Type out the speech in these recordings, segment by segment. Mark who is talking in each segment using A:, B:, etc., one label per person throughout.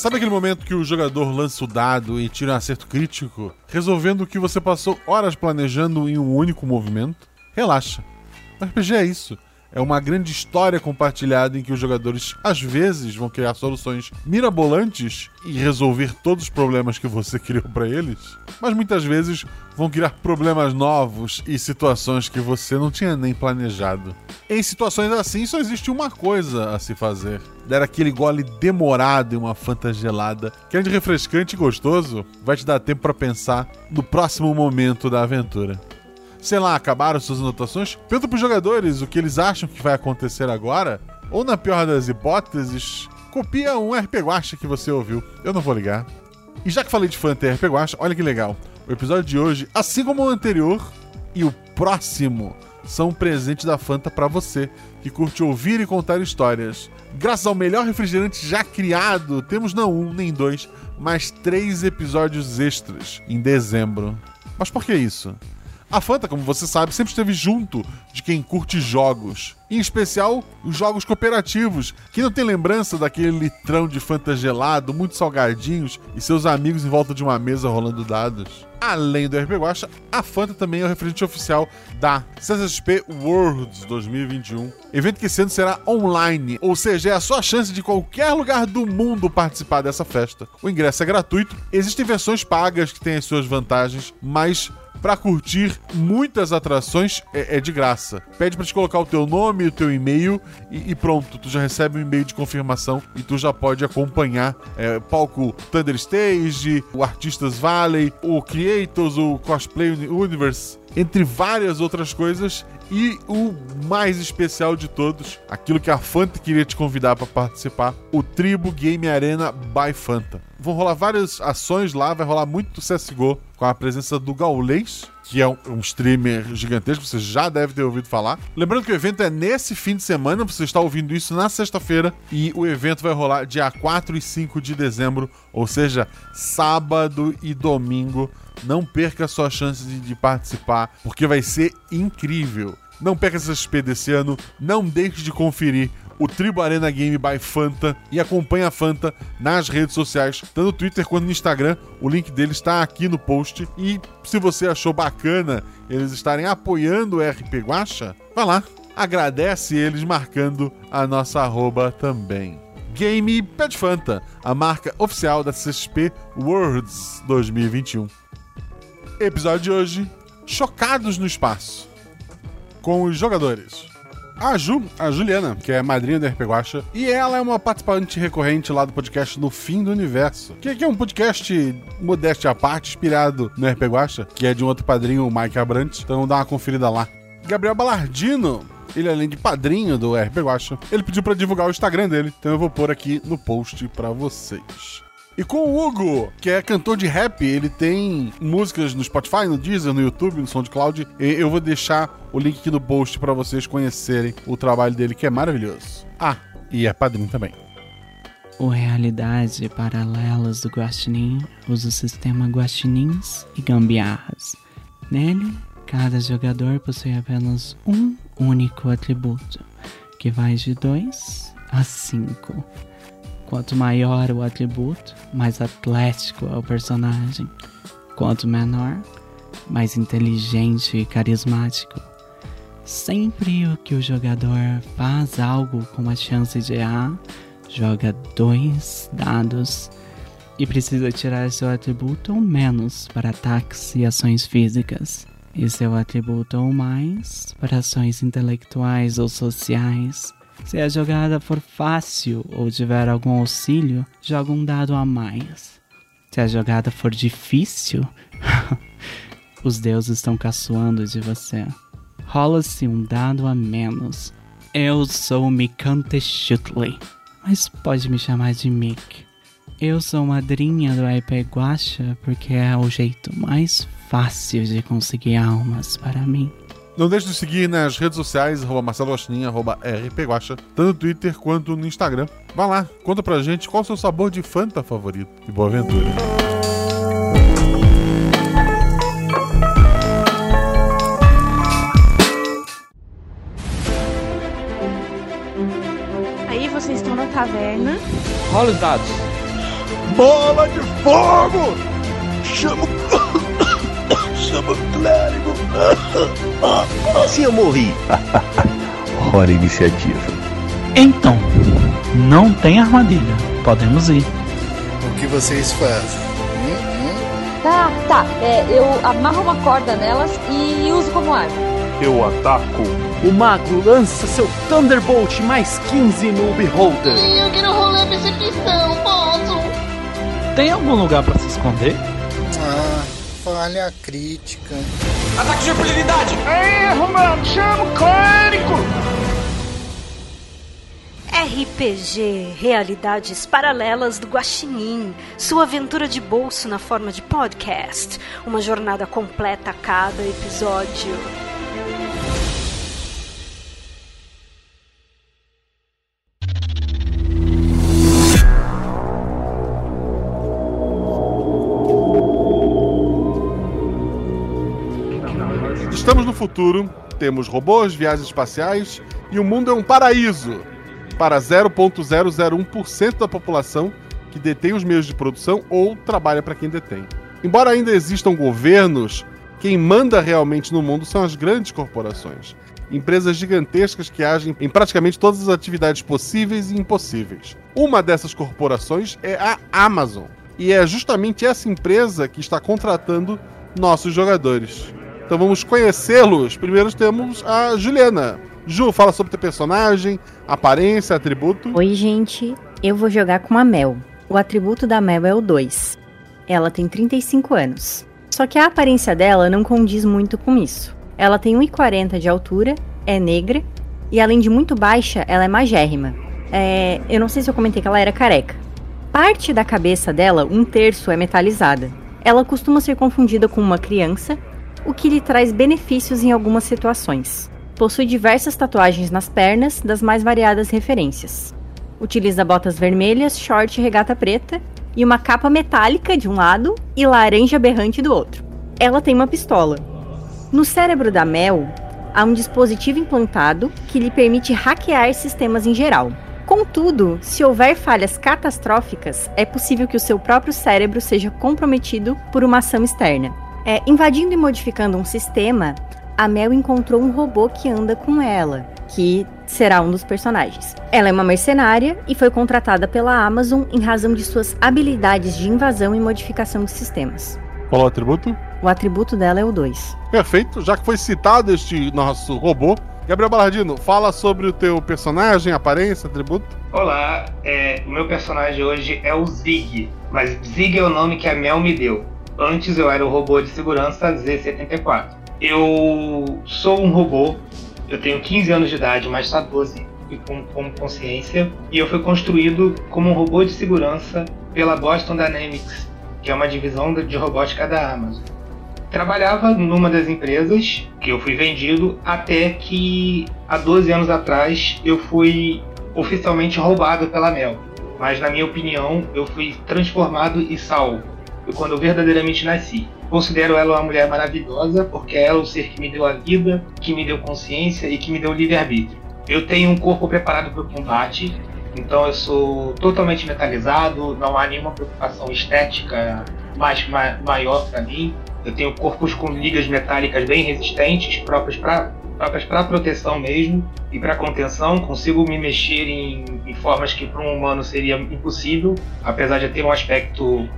A: Sabe aquele momento que o jogador lança o dado e tira um acerto crítico, resolvendo o que você passou horas planejando em um único movimento? Relaxa. O RPG é isso. É uma grande história compartilhada em que os jogadores às vezes vão criar soluções mirabolantes e resolver todos os problemas que você criou para eles, mas muitas vezes vão criar problemas novos e situações que você não tinha nem planejado. Em situações assim só existe uma coisa a se fazer: dar aquele gole demorado em uma fanta gelada, que é de refrescante e gostoso, vai te dar tempo para pensar no próximo momento da aventura sei lá, acabaram suas anotações, pergunta pros jogadores o que eles acham que vai acontecer agora, ou na pior das hipóteses, copia um RP Guacha que você ouviu. Eu não vou ligar. E já que falei de e RP Guacha, olha que legal. O episódio de hoje, assim como o anterior e o próximo, são um presente da Fanta para você que curte ouvir e contar histórias. Graças ao melhor refrigerante já criado, temos não um nem dois, mas três episódios extras em dezembro. Mas por que isso? A Fanta, como você sabe, sempre esteve junto de quem curte jogos. Em especial, os jogos cooperativos. Quem não tem lembrança daquele litrão de Fanta gelado, muito salgadinhos e seus amigos em volta de uma mesa rolando dados? Além do RP Guacha, a Fanta também é o referente oficial da CCXP Worlds 2021. Evento que esse ano será online, ou seja, é a sua chance de qualquer lugar do mundo participar dessa festa. O ingresso é gratuito, existem versões pagas que têm as suas vantagens, mas para curtir muitas atrações é, é, de graça. Pede para te colocar o teu nome, o teu e-mail e, e, pronto, tu já recebe um e-mail de confirmação e tu já pode acompanhar é, palco Thunder Stage, o Artistas Valley, o Creators, o Cosplay Universe, entre várias outras coisas e o mais especial de todos, aquilo que a Fanta queria te convidar para participar, o Tribo Game Arena by Fanta. Vão rolar várias ações lá, vai rolar muito CSGO com a presença do Gaulês, que é um, um, streamer gigantesco, você já deve ter ouvido falar. Lembrando que o evento é nesse fim de semana, você está ouvindo isso na sexta-feira, e o evento vai rolar dia 4 e 5 de dezembro, ou seja, sábado e domingo. Não perca a sua chance de, de participar, porque vai ser incrível. Não perca essa XP desse ano, não deixe de conferir o Tribo Arena Game by Fanta e acompanhe a Fanta nas redes sociais, tanto no Twitter quanto no Instagram. O link dele está aqui no post. E se você achou bacana eles estarem apoiando o RP Guacha, vá lá, agradece eles marcando a nossa arroba também. Game Pet Fanta, a marca oficial da CXP Worlds 2021. Episódio de hoje: Chocados no Espaço. Com os jogadores. A Ju, a Juliana, que é madrinha do RP Guacha, e ela é uma participante recorrente lá do podcast No Fim do Universo, que, que é um podcast modéstia à parte, inspirado no RP Guacha, que é de um outro padrinho, o Mike Abrantes, então dá uma conferida lá. Gabriel Balardino, ele além de padrinho do RP Guacha, ele pediu para divulgar o Instagram dele, então eu vou pôr aqui no post para vocês. E com o Hugo, que é cantor de rap, ele tem músicas no Spotify, no Deezer, no YouTube, no SoundCloud. Eu vou deixar o link aqui no post para vocês conhecerem o trabalho dele, que é maravilhoso. Ah, e é padrinho também.
B: O Realidade Paralelas do Guaxinim usa o sistema Guaxinins e Gambiarras. Nele, cada jogador possui apenas um único atributo, que vai de 2 a 5 Quanto maior o atributo, mais atlético é o personagem. Quanto menor, mais inteligente e carismático. Sempre o que o jogador faz algo com uma chance de errar, joga dois dados e precisa tirar seu atributo ou menos para ataques e ações físicas, e seu atributo ou mais para ações intelectuais ou sociais. Se a jogada for fácil ou tiver algum auxílio, joga um dado a mais. Se a jogada for difícil, os deuses estão caçoando de você. Rola-se um dado a menos. Eu sou Mikante Shutley, mas pode me chamar de Mick. Eu sou madrinha do IP Guacha porque é o jeito mais fácil de conseguir almas para mim.
A: Não deixe de seguir nas redes sociais, arroba Marcelo arroba rpguacha, tanto no Twitter quanto no Instagram. Vá lá, conta pra gente qual é o seu sabor de Fanta favorito. E boa aventura.
C: Aí vocês estão na taverna.
D: Rola os dados.
C: Bola de fogo! Chama. Chama o clérigo!
D: Se eu morri. Hora iniciativa.
B: Então, não tem armadilha. Podemos ir.
E: O que vocês fazem?
F: Tá, tá. É, eu amarro uma corda nelas e uso como arma.
C: Eu ataco.
G: O mago lança seu Thunderbolt mais 15 no Beholder.
H: Eu quero rolar percepção, posso?
B: Tem algum lugar para se esconder?
E: Ah, falha crítica.
G: Ataque de impunidade!
C: Erro, mano! Chama o clérigo!
I: RPG Realidades Paralelas do Guaxinim, sua aventura de bolso na forma de podcast, uma jornada completa a cada episódio.
A: Futuro, temos robôs, viagens espaciais e o mundo é um paraíso para 0,001% da população que detém os meios de produção ou trabalha para quem detém. Embora ainda existam governos, quem manda realmente no mundo são as grandes corporações. Empresas gigantescas que agem em praticamente todas as atividades possíveis e impossíveis. Uma dessas corporações é a Amazon. E é justamente essa empresa que está contratando nossos jogadores. Então vamos conhecê-los. Primeiro temos a Juliana. Ju, fala sobre teu personagem, aparência, atributo.
J: Oi, gente. Eu vou jogar com a Mel. O atributo da Mel é o 2. Ela tem 35 anos. Só que a aparência dela não condiz muito com isso. Ela tem 1,40 de altura, é negra e além de muito baixa, ela é magérrima. É, eu não sei se eu comentei que ela era careca. Parte da cabeça dela, um terço, é metalizada. Ela costuma ser confundida com uma criança, o que lhe traz benefícios em algumas situações. Possui diversas tatuagens nas pernas, das mais variadas referências. Utiliza botas vermelhas, short e regata preta, e uma capa metálica de um lado e laranja berrante do outro. Ela tem uma pistola. No cérebro da Mel, há um dispositivo implantado que lhe permite hackear sistemas em geral. Contudo, se houver falhas catastróficas, é possível que o seu próprio cérebro seja comprometido por uma ação externa. É, invadindo e modificando um sistema, a Mel encontrou um robô que anda com ela, que será um dos personagens. Ela é uma mercenária e foi contratada pela Amazon em razão de suas habilidades de invasão e modificação de sistemas.
A: Qual o atributo?
J: O atributo dela é o 2.
A: Perfeito, já que foi citado este nosso robô, Gabriel Balardino, fala sobre o teu personagem, aparência, atributo.
K: Olá, é, o meu personagem hoje é o Zig, mas Zig é o nome que a Mel me deu. Antes eu era o robô de segurança Z74. Eu sou um robô, eu tenho 15 anos de idade, mas está 12 e com, com consciência, e eu fui construído como um robô de segurança pela Boston Dynamics, que é uma divisão de robótica da Amazon. Trabalhava numa das empresas que eu fui vendido até que há 12 anos atrás eu fui oficialmente roubado pela Mel. Mas na minha opinião, eu fui transformado e salvo. Foi quando eu verdadeiramente nasci. Considero ela uma mulher maravilhosa porque ela é o ser que me deu a vida, que me deu consciência e que me deu livre-arbítrio. Eu tenho um corpo preparado para o combate, então eu sou totalmente metalizado, não há nenhuma preocupação estética mais ma maior para mim. Eu tenho corpos com ligas metálicas bem resistentes, próprias para próprias para proteção mesmo e para contenção. Consigo me mexer em, em formas que para um humano seria impossível, apesar de ter um aspecto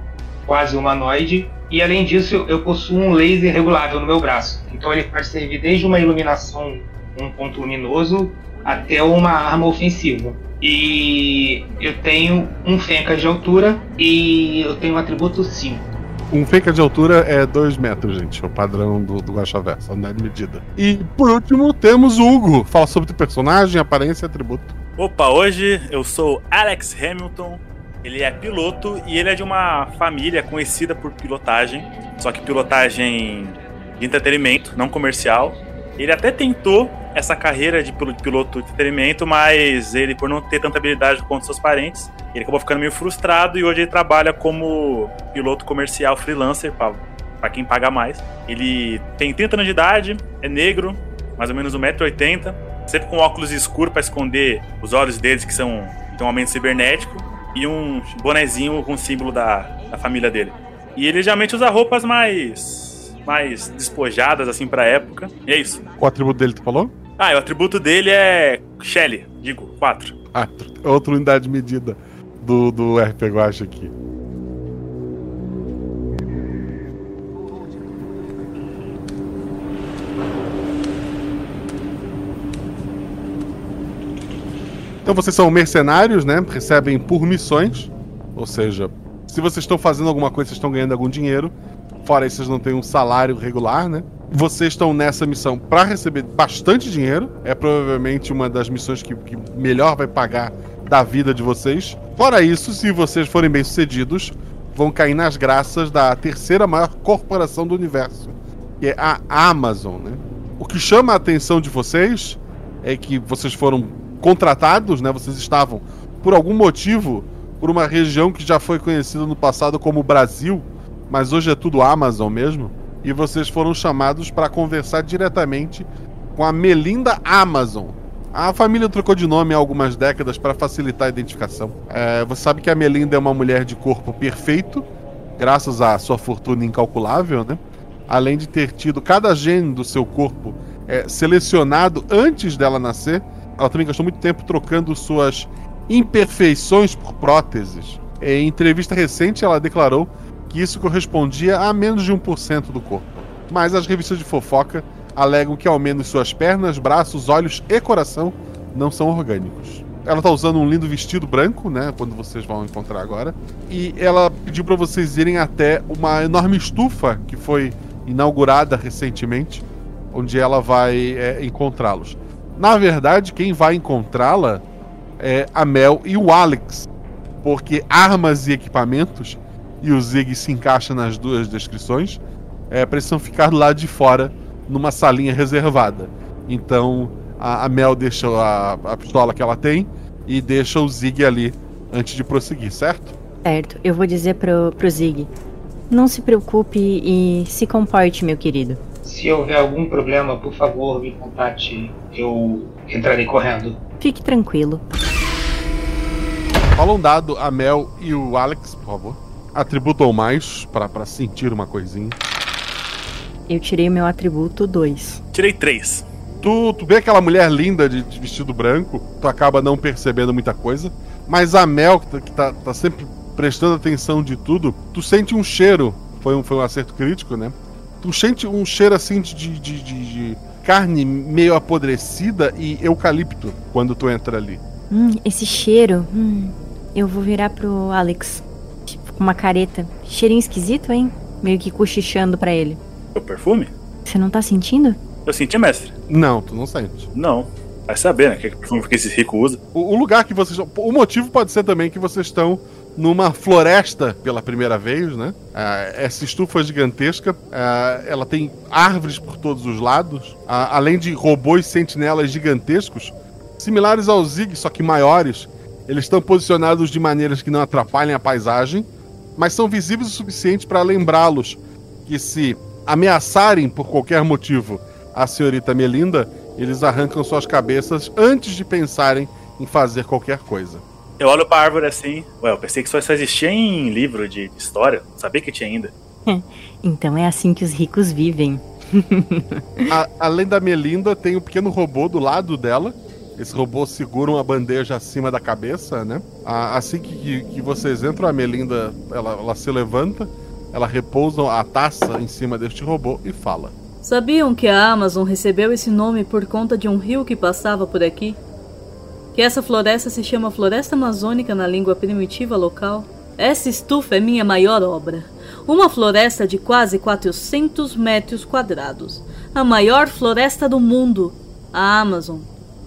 K: quase humanoide. E além disso, eu, possuo um laser regulável no meu braço. Então ele pode servir desde uma iluminação, um ponto luminoso, até uma arma ofensiva. E eu tenho um Fenka de altura e eu tenho um atributo 5.
A: Um Fenka de altura é 2 metros, gente. É o padrão do, do Guaxaversa, unidade de medida. E por último, temos o Hugo. Fala sobre o personagem, aparência e atributo.
L: Opa, hoje eu sou Alex Hamilton. Ele é piloto e ele é de uma família conhecida por pilotagem, só que pilotagem de entretenimento, não comercial. Ele até tentou essa carreira de piloto de entretenimento, mas ele, por não ter tanta habilidade quanto seus parentes, ele acabou ficando meio frustrado e hoje ele trabalha como piloto comercial freelancer para quem paga mais. Ele tem 30 anos de idade, é negro, mais ou menos 1,80m, sempre com óculos escuros para esconder os olhos deles, que são de um aumento cibernético. E um bonezinho com o símbolo da, da família dele. E ele geralmente usa roupas mais. mais despojadas, assim, pra época. E é isso.
A: O atributo dele, tu falou?
L: Ah, o atributo dele é. Shelly, digo, 4.
A: Ah, outra unidade de medida do, do RP Guacha aqui. Então vocês são mercenários, né? Recebem por missões. Ou seja, se vocês estão fazendo alguma coisa, vocês estão ganhando algum dinheiro. Fora isso, vocês não têm um salário regular, né? Vocês estão nessa missão para receber bastante dinheiro. É provavelmente uma das missões que, que melhor vai pagar da vida de vocês. Fora isso, se vocês forem bem-sucedidos, vão cair nas graças da terceira maior corporação do universo, que é a Amazon, né? O que chama a atenção de vocês é que vocês foram contratados, né? Vocês estavam, por algum motivo, por uma região que já foi conhecida no passado como Brasil, mas hoje é tudo Amazon mesmo. E vocês foram chamados para conversar diretamente com a Melinda Amazon. A família trocou de nome há algumas décadas para facilitar a identificação. É, você sabe que a Melinda é uma mulher de corpo perfeito, graças à sua fortuna incalculável, né? Além de ter tido cada gene do seu corpo é, selecionado antes dela nascer ela também gastou muito tempo trocando suas imperfeições por próteses. Em entrevista recente, ela declarou que isso correspondia a menos de 1% do corpo. Mas as revistas de fofoca alegam que ao menos suas pernas, braços, olhos e coração não são orgânicos. Ela está usando um lindo vestido branco, né? Quando vocês vão encontrar agora. E ela pediu para vocês irem até uma enorme estufa que foi inaugurada recentemente, onde ela vai é, encontrá-los. Na verdade, quem vai encontrá-la é a Mel e o Alex. Porque armas e equipamentos, e o Zig se encaixa nas duas descrições, é, precisam ficar do lado de fora, numa salinha reservada. Então a, a Mel deixa a, a pistola que ela tem e deixa o Zig ali antes de prosseguir, certo?
J: Certo, eu vou dizer pro, pro Zig. Não se preocupe e se comporte, meu querido.
K: Se houver algum problema, por favor, me contate. Eu entrarei correndo.
J: Fique tranquilo.
A: Rola um dado a Mel e o Alex, por favor. Atributo ou mais, para sentir uma coisinha.
J: Eu tirei meu atributo 2.
L: Tirei 3.
A: Tu, tu vê aquela mulher linda de, de, vestido branco, tu acaba não percebendo muita coisa. Mas a Mel, que, tá, que tá, tá sempre prestando atenção de tudo, tu sente um cheiro. Foi um, foi um acerto crítico, né? Tu sente um cheiro assim de, de, de, de carne meio apodrecida e eucalipto quando tu entra ali.
J: Hum, esse cheiro. Hum, eu vou virar pro Alex. Tipo, com uma careta. Cheirinho esquisito, hein? Meio que cochichando para ele.
L: O perfume?
J: Você não tá sentindo?
L: Eu senti, mestre.
A: Não, tu não sente.
L: Não. Vai saber, né? Que perfume que esse rico usa.
A: O, o lugar que vocês. O motivo pode ser também que vocês estão numa floresta pela primeira vez, né? Ah, essa estufa gigantesca, ah, ela tem árvores por todos os lados, ah, além de robôs sentinelas gigantescos, similares ao Zig, só que maiores. Eles estão posicionados de maneiras que não atrapalhem a paisagem, mas são visíveis o suficiente para lembrá-los que se ameaçarem por qualquer motivo a senhorita Melinda, eles arrancam suas cabeças antes de pensarem em fazer qualquer coisa.
L: Eu olho pra árvore assim. Ué, eu pensei que só existia em livro de história. Não sabia que tinha ainda.
J: então é assim que os ricos vivem.
A: A, além da Melinda, tem um pequeno robô do lado dela. Esse robô segura uma bandeja acima da cabeça, né? A, assim que, que, que, vocês entram, a Melinda ela, ela se levanta, ela repousa a taça em cima deste robô e fala.
M: Sabiam que a Amazon recebeu esse nome por conta de um rio que passava por aqui? Que essa floresta se chama Floresta Amazônica na língua primitiva local? Essa estufa é minha maior obra. Uma floresta de quase 400 metros quadrados. A maior floresta do mundo. A Amazon.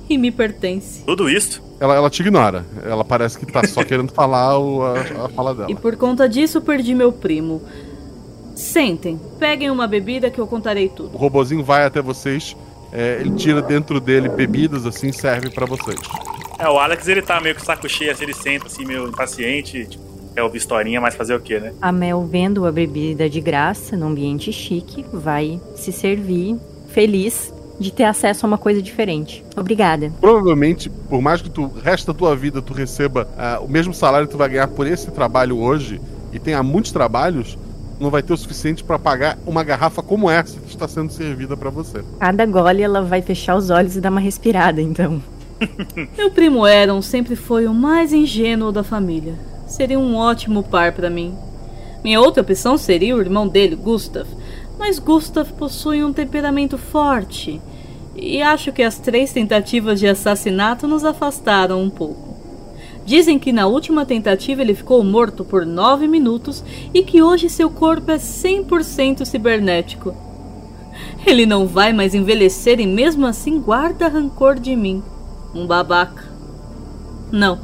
M: E me pertence.
L: Tudo isso?
A: Ela, ela te ignora. Ela parece que tá só querendo falar o, a, a fala dela.
M: E por conta disso perdi meu primo. Sentem, peguem uma bebida que eu contarei tudo.
A: O robozinho vai até vocês, é, ele tira dentro dele bebidas assim, serve para vocês.
L: É, o Alex ele tá meio o saco cheio, assim, ele senta assim, meio impaciente, tipo, é ouvir historinha, mas fazer o quê, né?
J: A Mel, vendo a bebida de graça, num ambiente chique, vai se servir, feliz, de ter acesso a uma coisa diferente. Obrigada.
A: Provavelmente, por mais que tu, o resto da tua vida, tu receba ah, o mesmo salário que tu vai ganhar por esse trabalho hoje, e tenha muitos trabalhos, não vai ter o suficiente para pagar uma garrafa como essa que está sendo servida para você.
J: Cada gole ela vai fechar os olhos e dar uma respirada, então.
M: Meu primo Aaron sempre foi o mais ingênuo da família. Seria um ótimo par para mim. Minha outra opção seria o irmão dele, Gustav. Mas Gustav possui um temperamento forte. E acho que as três tentativas de assassinato nos afastaram um pouco. Dizem que na última tentativa ele ficou morto por nove minutos e que hoje seu corpo é 100% cibernético. Ele não vai mais envelhecer e mesmo assim guarda rancor de mim. Um babaca. Não,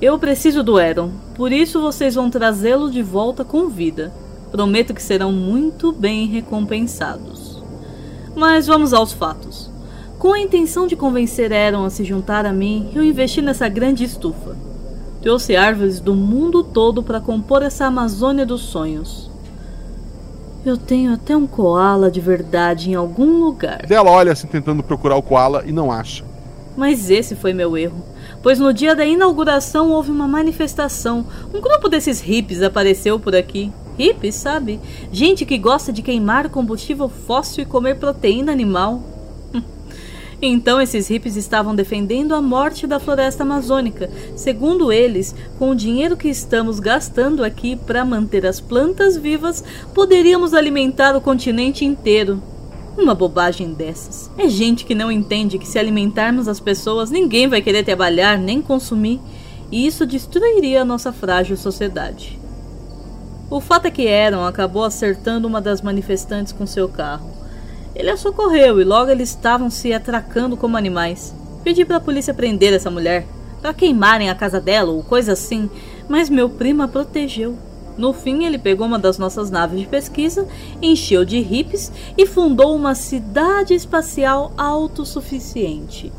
M: eu preciso do Eron, por isso vocês vão trazê-lo de volta com vida. Prometo que serão muito bem recompensados. Mas vamos aos fatos. Com a intenção de convencer Eron a se juntar a mim, eu investi nessa grande estufa. Trouxe árvores do mundo todo para compor essa Amazônia dos sonhos. Eu tenho até um koala de verdade em algum lugar.
A: Ela olha assim tentando procurar o koala e não acha.
M: Mas esse foi meu erro, pois no dia da inauguração houve uma manifestação. Um grupo desses hippies apareceu por aqui. Hippies, sabe? Gente que gosta de queimar combustível fóssil e comer proteína animal. Então esses hippies estavam defendendo a morte da floresta amazônica, segundo eles, com o dinheiro que estamos gastando aqui para manter as plantas vivas, poderíamos alimentar o continente inteiro. Uma bobagem dessas. É gente que não entende que se alimentarmos as pessoas, ninguém vai querer trabalhar nem consumir, e isso destruiria a nossa frágil sociedade. O fato é que Aaron acabou acertando uma das manifestantes com seu carro. Ele a socorreu e logo eles estavam se atracando como animais. Pedi para a polícia prender essa mulher, para queimarem a casa dela ou coisa assim, mas meu primo a protegeu. No fim, ele pegou uma das nossas naves de pesquisa, encheu de hippies e fundou uma cidade espacial autossuficiente.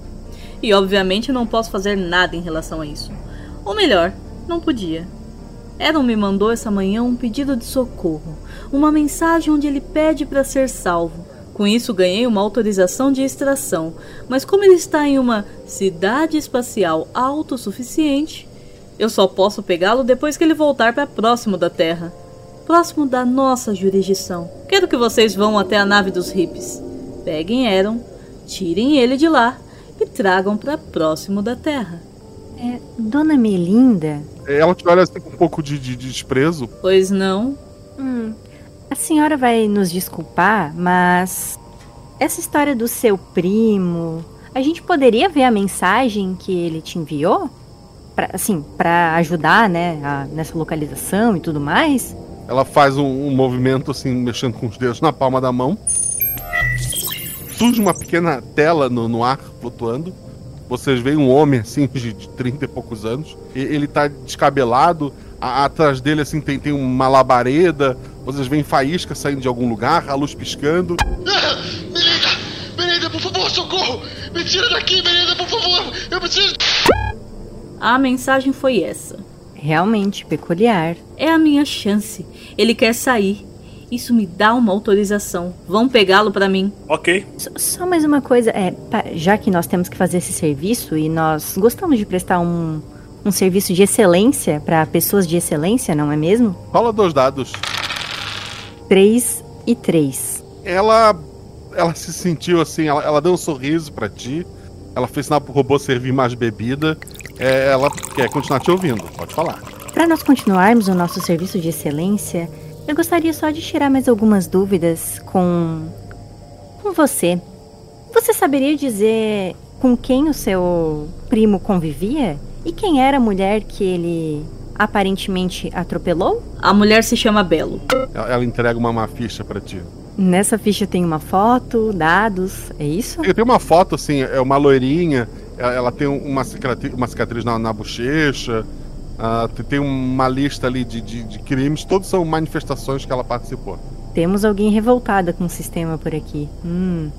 M: E obviamente não posso fazer nada em relação a isso. Ou melhor, não podia. Aaron me mandou essa manhã um pedido de socorro, uma mensagem onde ele pede para ser salvo. Com isso, ganhei uma autorização de extração, mas como ele está em uma cidade espacial autossuficiente, eu só posso pegá-lo depois que ele voltar para próximo da Terra próximo da nossa jurisdição. Quero que vocês vão até a nave dos hippies. Peguem Aaron, tirem ele de lá e tragam para próximo da Terra.
J: É, Dona Melinda?
A: Ela te olha assim com um pouco de, de, de desprezo.
M: Pois não?
J: Hum, a senhora vai nos desculpar, mas essa história do seu primo, a gente poderia ver a mensagem que ele te enviou? Pra, assim, para ajudar, né, a, nessa localização e tudo mais?
A: Ela faz um, um movimento assim, mexendo com os dedos na palma da mão. Surge uma pequena tela no, no ar, flutuando. Vocês veem um homem assim, de, de 30 e poucos anos. E, ele tá descabelado. A, atrás dele assim tem, tem uma labareda. Vocês veem faísca saindo de algum lugar, a luz piscando.
C: Ah, Melinda! Melinda, por favor, socorro! Me tira daqui, Melinda, por favor! Eu preciso.
M: A mensagem foi essa.
J: Realmente peculiar.
M: É a minha chance. Ele quer sair. Isso me dá uma autorização. Vão pegá-lo para mim.
L: Ok.
J: Só, só mais uma coisa, é, já que nós temos que fazer esse serviço e nós gostamos de prestar um, um serviço de excelência para pessoas de excelência, não é mesmo?
A: Rola dois dados.
J: 3 e 3.
A: Ela ela se sentiu assim, ela, ela deu um sorriso pra ti. Ela fez sinal pro robô servir mais bebida. É, ela quer continuar te ouvindo. Pode falar.
J: Para nós continuarmos o nosso serviço de excelência, eu gostaria só de tirar mais algumas dúvidas com com você. Você saberia dizer com quem o seu primo convivia e quem era a mulher que ele aparentemente atropelou?
M: A mulher se chama Belo.
A: Ela, ela entrega uma, uma ficha pra ti.
J: Nessa ficha tem uma foto, dados, é isso?
A: Tem uma foto assim, é uma loirinha. Ela, ela tem uma cicatriz, uma cicatriz na, na bochecha. tem- tem uma lista ali de, de, de crimes. Todos são manifestações que ela participou.
J: Temos alguém revoltada com o sistema por aqui. Hum.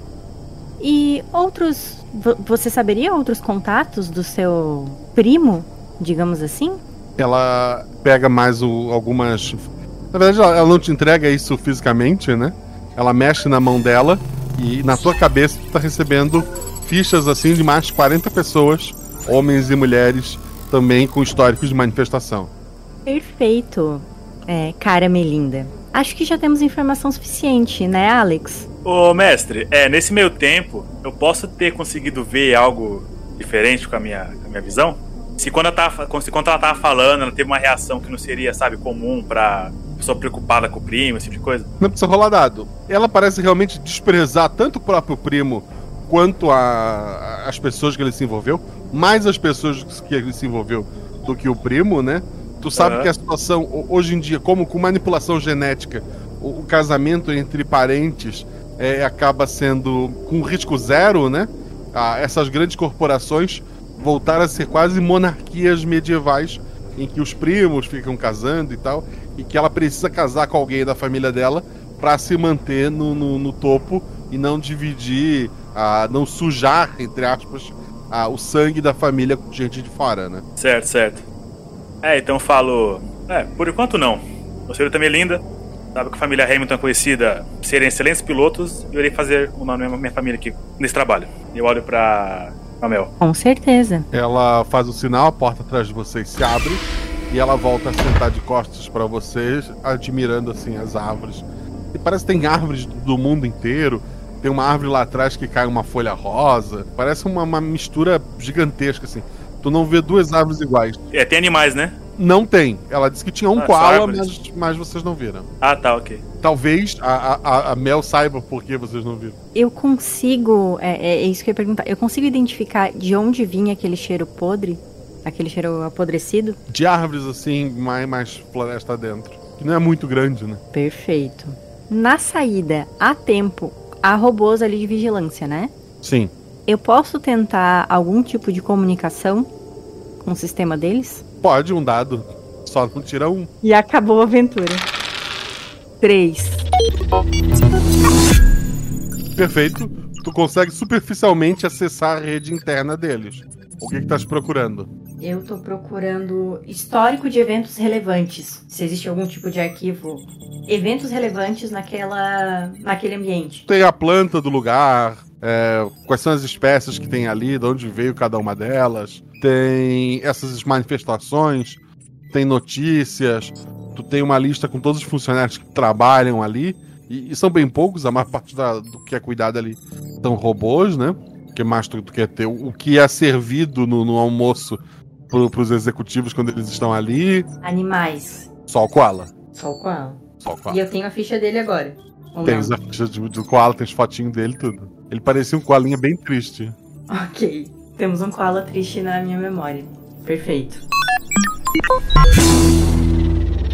J: E outros. vo- Você saberia outros contatos do seu primo, digamos assim?
A: Ela pega mais o, algumas. Na verdade, ela, ela não te entrega isso fisicamente, né? Ela mexe na mão dela E na tua cabeça tu tá recebendo fichas assim de mais de 40 pessoas, homens e mulheres, também com históricos de manifestação.
J: Perfeito. É, cara Melinda. Acho que já temos informação suficiente, né, Alex?
L: Ô, mestre, é, nesse meio tempo, eu posso ter conseguido ver algo diferente com a minha, com a minha visão? Se quando, ela tava, se quando ela tava falando, ela teve uma reação que não seria, sabe, comum pra pessoa preocupada com o primo, esse tipo de coisa?
A: Não precisa rolar dado. Ela parece realmente desprezar tanto o próprio primo quanto a, as pessoas que ele se envolveu, mais as pessoas que ele se envolveu do que o primo, né? Tu sabe
L: Aham.
A: que a situação, hoje em dia, como com manipulação genética, o, o casamento entre parentes é, acaba sendo com risco zero, né? Ah, essas grandes corporações voltaram a ser quase monarquias medievais, em que os primos ficam casando e tal, e que ela precisa casar com alguém da família dela para se manter no, no, no topo e não dividir, ah, não sujar, entre aspas, ah, o sangue da família com gente de fora, né?
L: Certo, certo. É, então eu falo. É, por enquanto não. O senhor também é linda. Sabe que a família Hamilton é conhecida por serem excelentes pilotos. E eu irei fazer o nome da minha família aqui nesse trabalho. Eu olho pra. pra Mel.
J: Com certeza.
A: Ela faz o sinal, a porta atrás de vocês se abre e ela volta a sentar de costas para vocês, admirando assim as árvores. E parece que tem árvores do mundo inteiro. Tem uma árvore lá atrás que cai uma folha rosa. Parece uma, uma mistura gigantesca assim. Tu não vê duas árvores iguais.
L: É, tem animais, né?
A: Não tem. Ela disse que tinha um
L: Ah,
A: koala, mas, mas vocês não viram.
L: Ah, tá, ok.
A: Talvez a, a, a Mel saiba por que vocês não viram.
J: Eu consigo. É, é- é isso que eu ia perguntar. Eu consigo identificar de onde vinha aquele cheiro podre? Aquele cheiro apodrecido?
A: De árvores assim, mais, mais floresta dentro. Que não é muito grande, né?
J: Perfeito. Na saída, há tempo, há robôs ali de vigilância, né?
A: Sim.
J: Eu posso tentar algum tipo de comunicação com o sistema deles?
A: Pode, um dado. Só não tira um.
J: E acabou a aventura. Três.
A: Perfeito. Tu consegue superficialmente acessar a rede interna deles. O que que tá se procurando?
J: Eu tô procurando histórico de eventos relevantes. Se existe algum tipo de arquivo. Eventos relevantes naquela. naquele ambiente.
A: Tem a planta do lugar, é, quais são as espécies que tem ali, de onde veio cada uma delas. Tem essas manifestações, tem notícias. Tu tem uma lista com todos os funcionários que trabalham ali. E, e são bem poucos, a maior parte da- do que é cuidado ali são robôs, né? Que mais tu, tu quer ter? O, o que é servido no, no almoço pro, pros executivos quando eles estão ali.
J: Animais.
A: Só o koala.
J: Só o koala.
A: Só o
J: E
A: koala.
J: eu tenho a ficha dele agora.
A: Tem
J: não?
A: os fichas de- do koala, tem as fotinhos dele tudo. Ele parecia um koalinha bem triste.
J: Ok. Temos um koala triste na minha memória. Perfeito.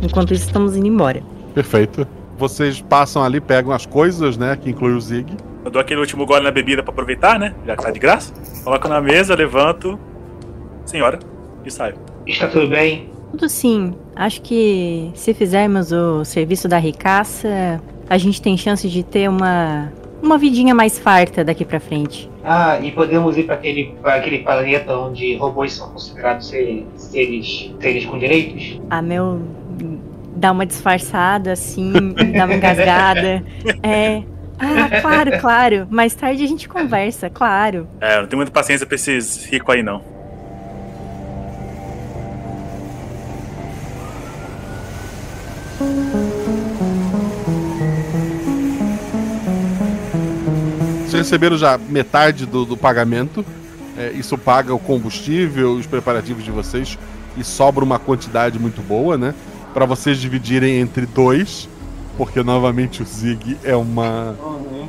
J: Enquanto isso, estamos indo embora.
A: Perfeito. Vocês passam ali, pegam as coisas, né? Que inclui o Zig.
L: Eu dou aquele último gole na bebida pra aproveitar, né? Já que tá de graça. Coloco na mesa, levanto. Senhora. E saio.
K: Está tudo bem?
J: Tudo sim. Acho que se fizermos o serviço da ricaça, a gente tem chance de ter uma uma vidinha mais farta daqui pra frente.
K: Ah, e podemos ir para aquele, pra aquele planeta onde robôs são considerados ser- seres, seres com direitos?
J: A Mel dá uma disfarçada assim, dá uma engasgada. É. Ah, claro, claro. Mais tarde a gente conversa, claro.
L: É, eu não tenho muita paciência pra esses ricos aí, não.
A: Vocês receberam já metade do, do pagamento. É, isso paga o combustível, os preparativos de vocês. E sobra uma quantidade muito boa, né? Pra vocês dividirem entre dois. Porque novamente o Zig é uma.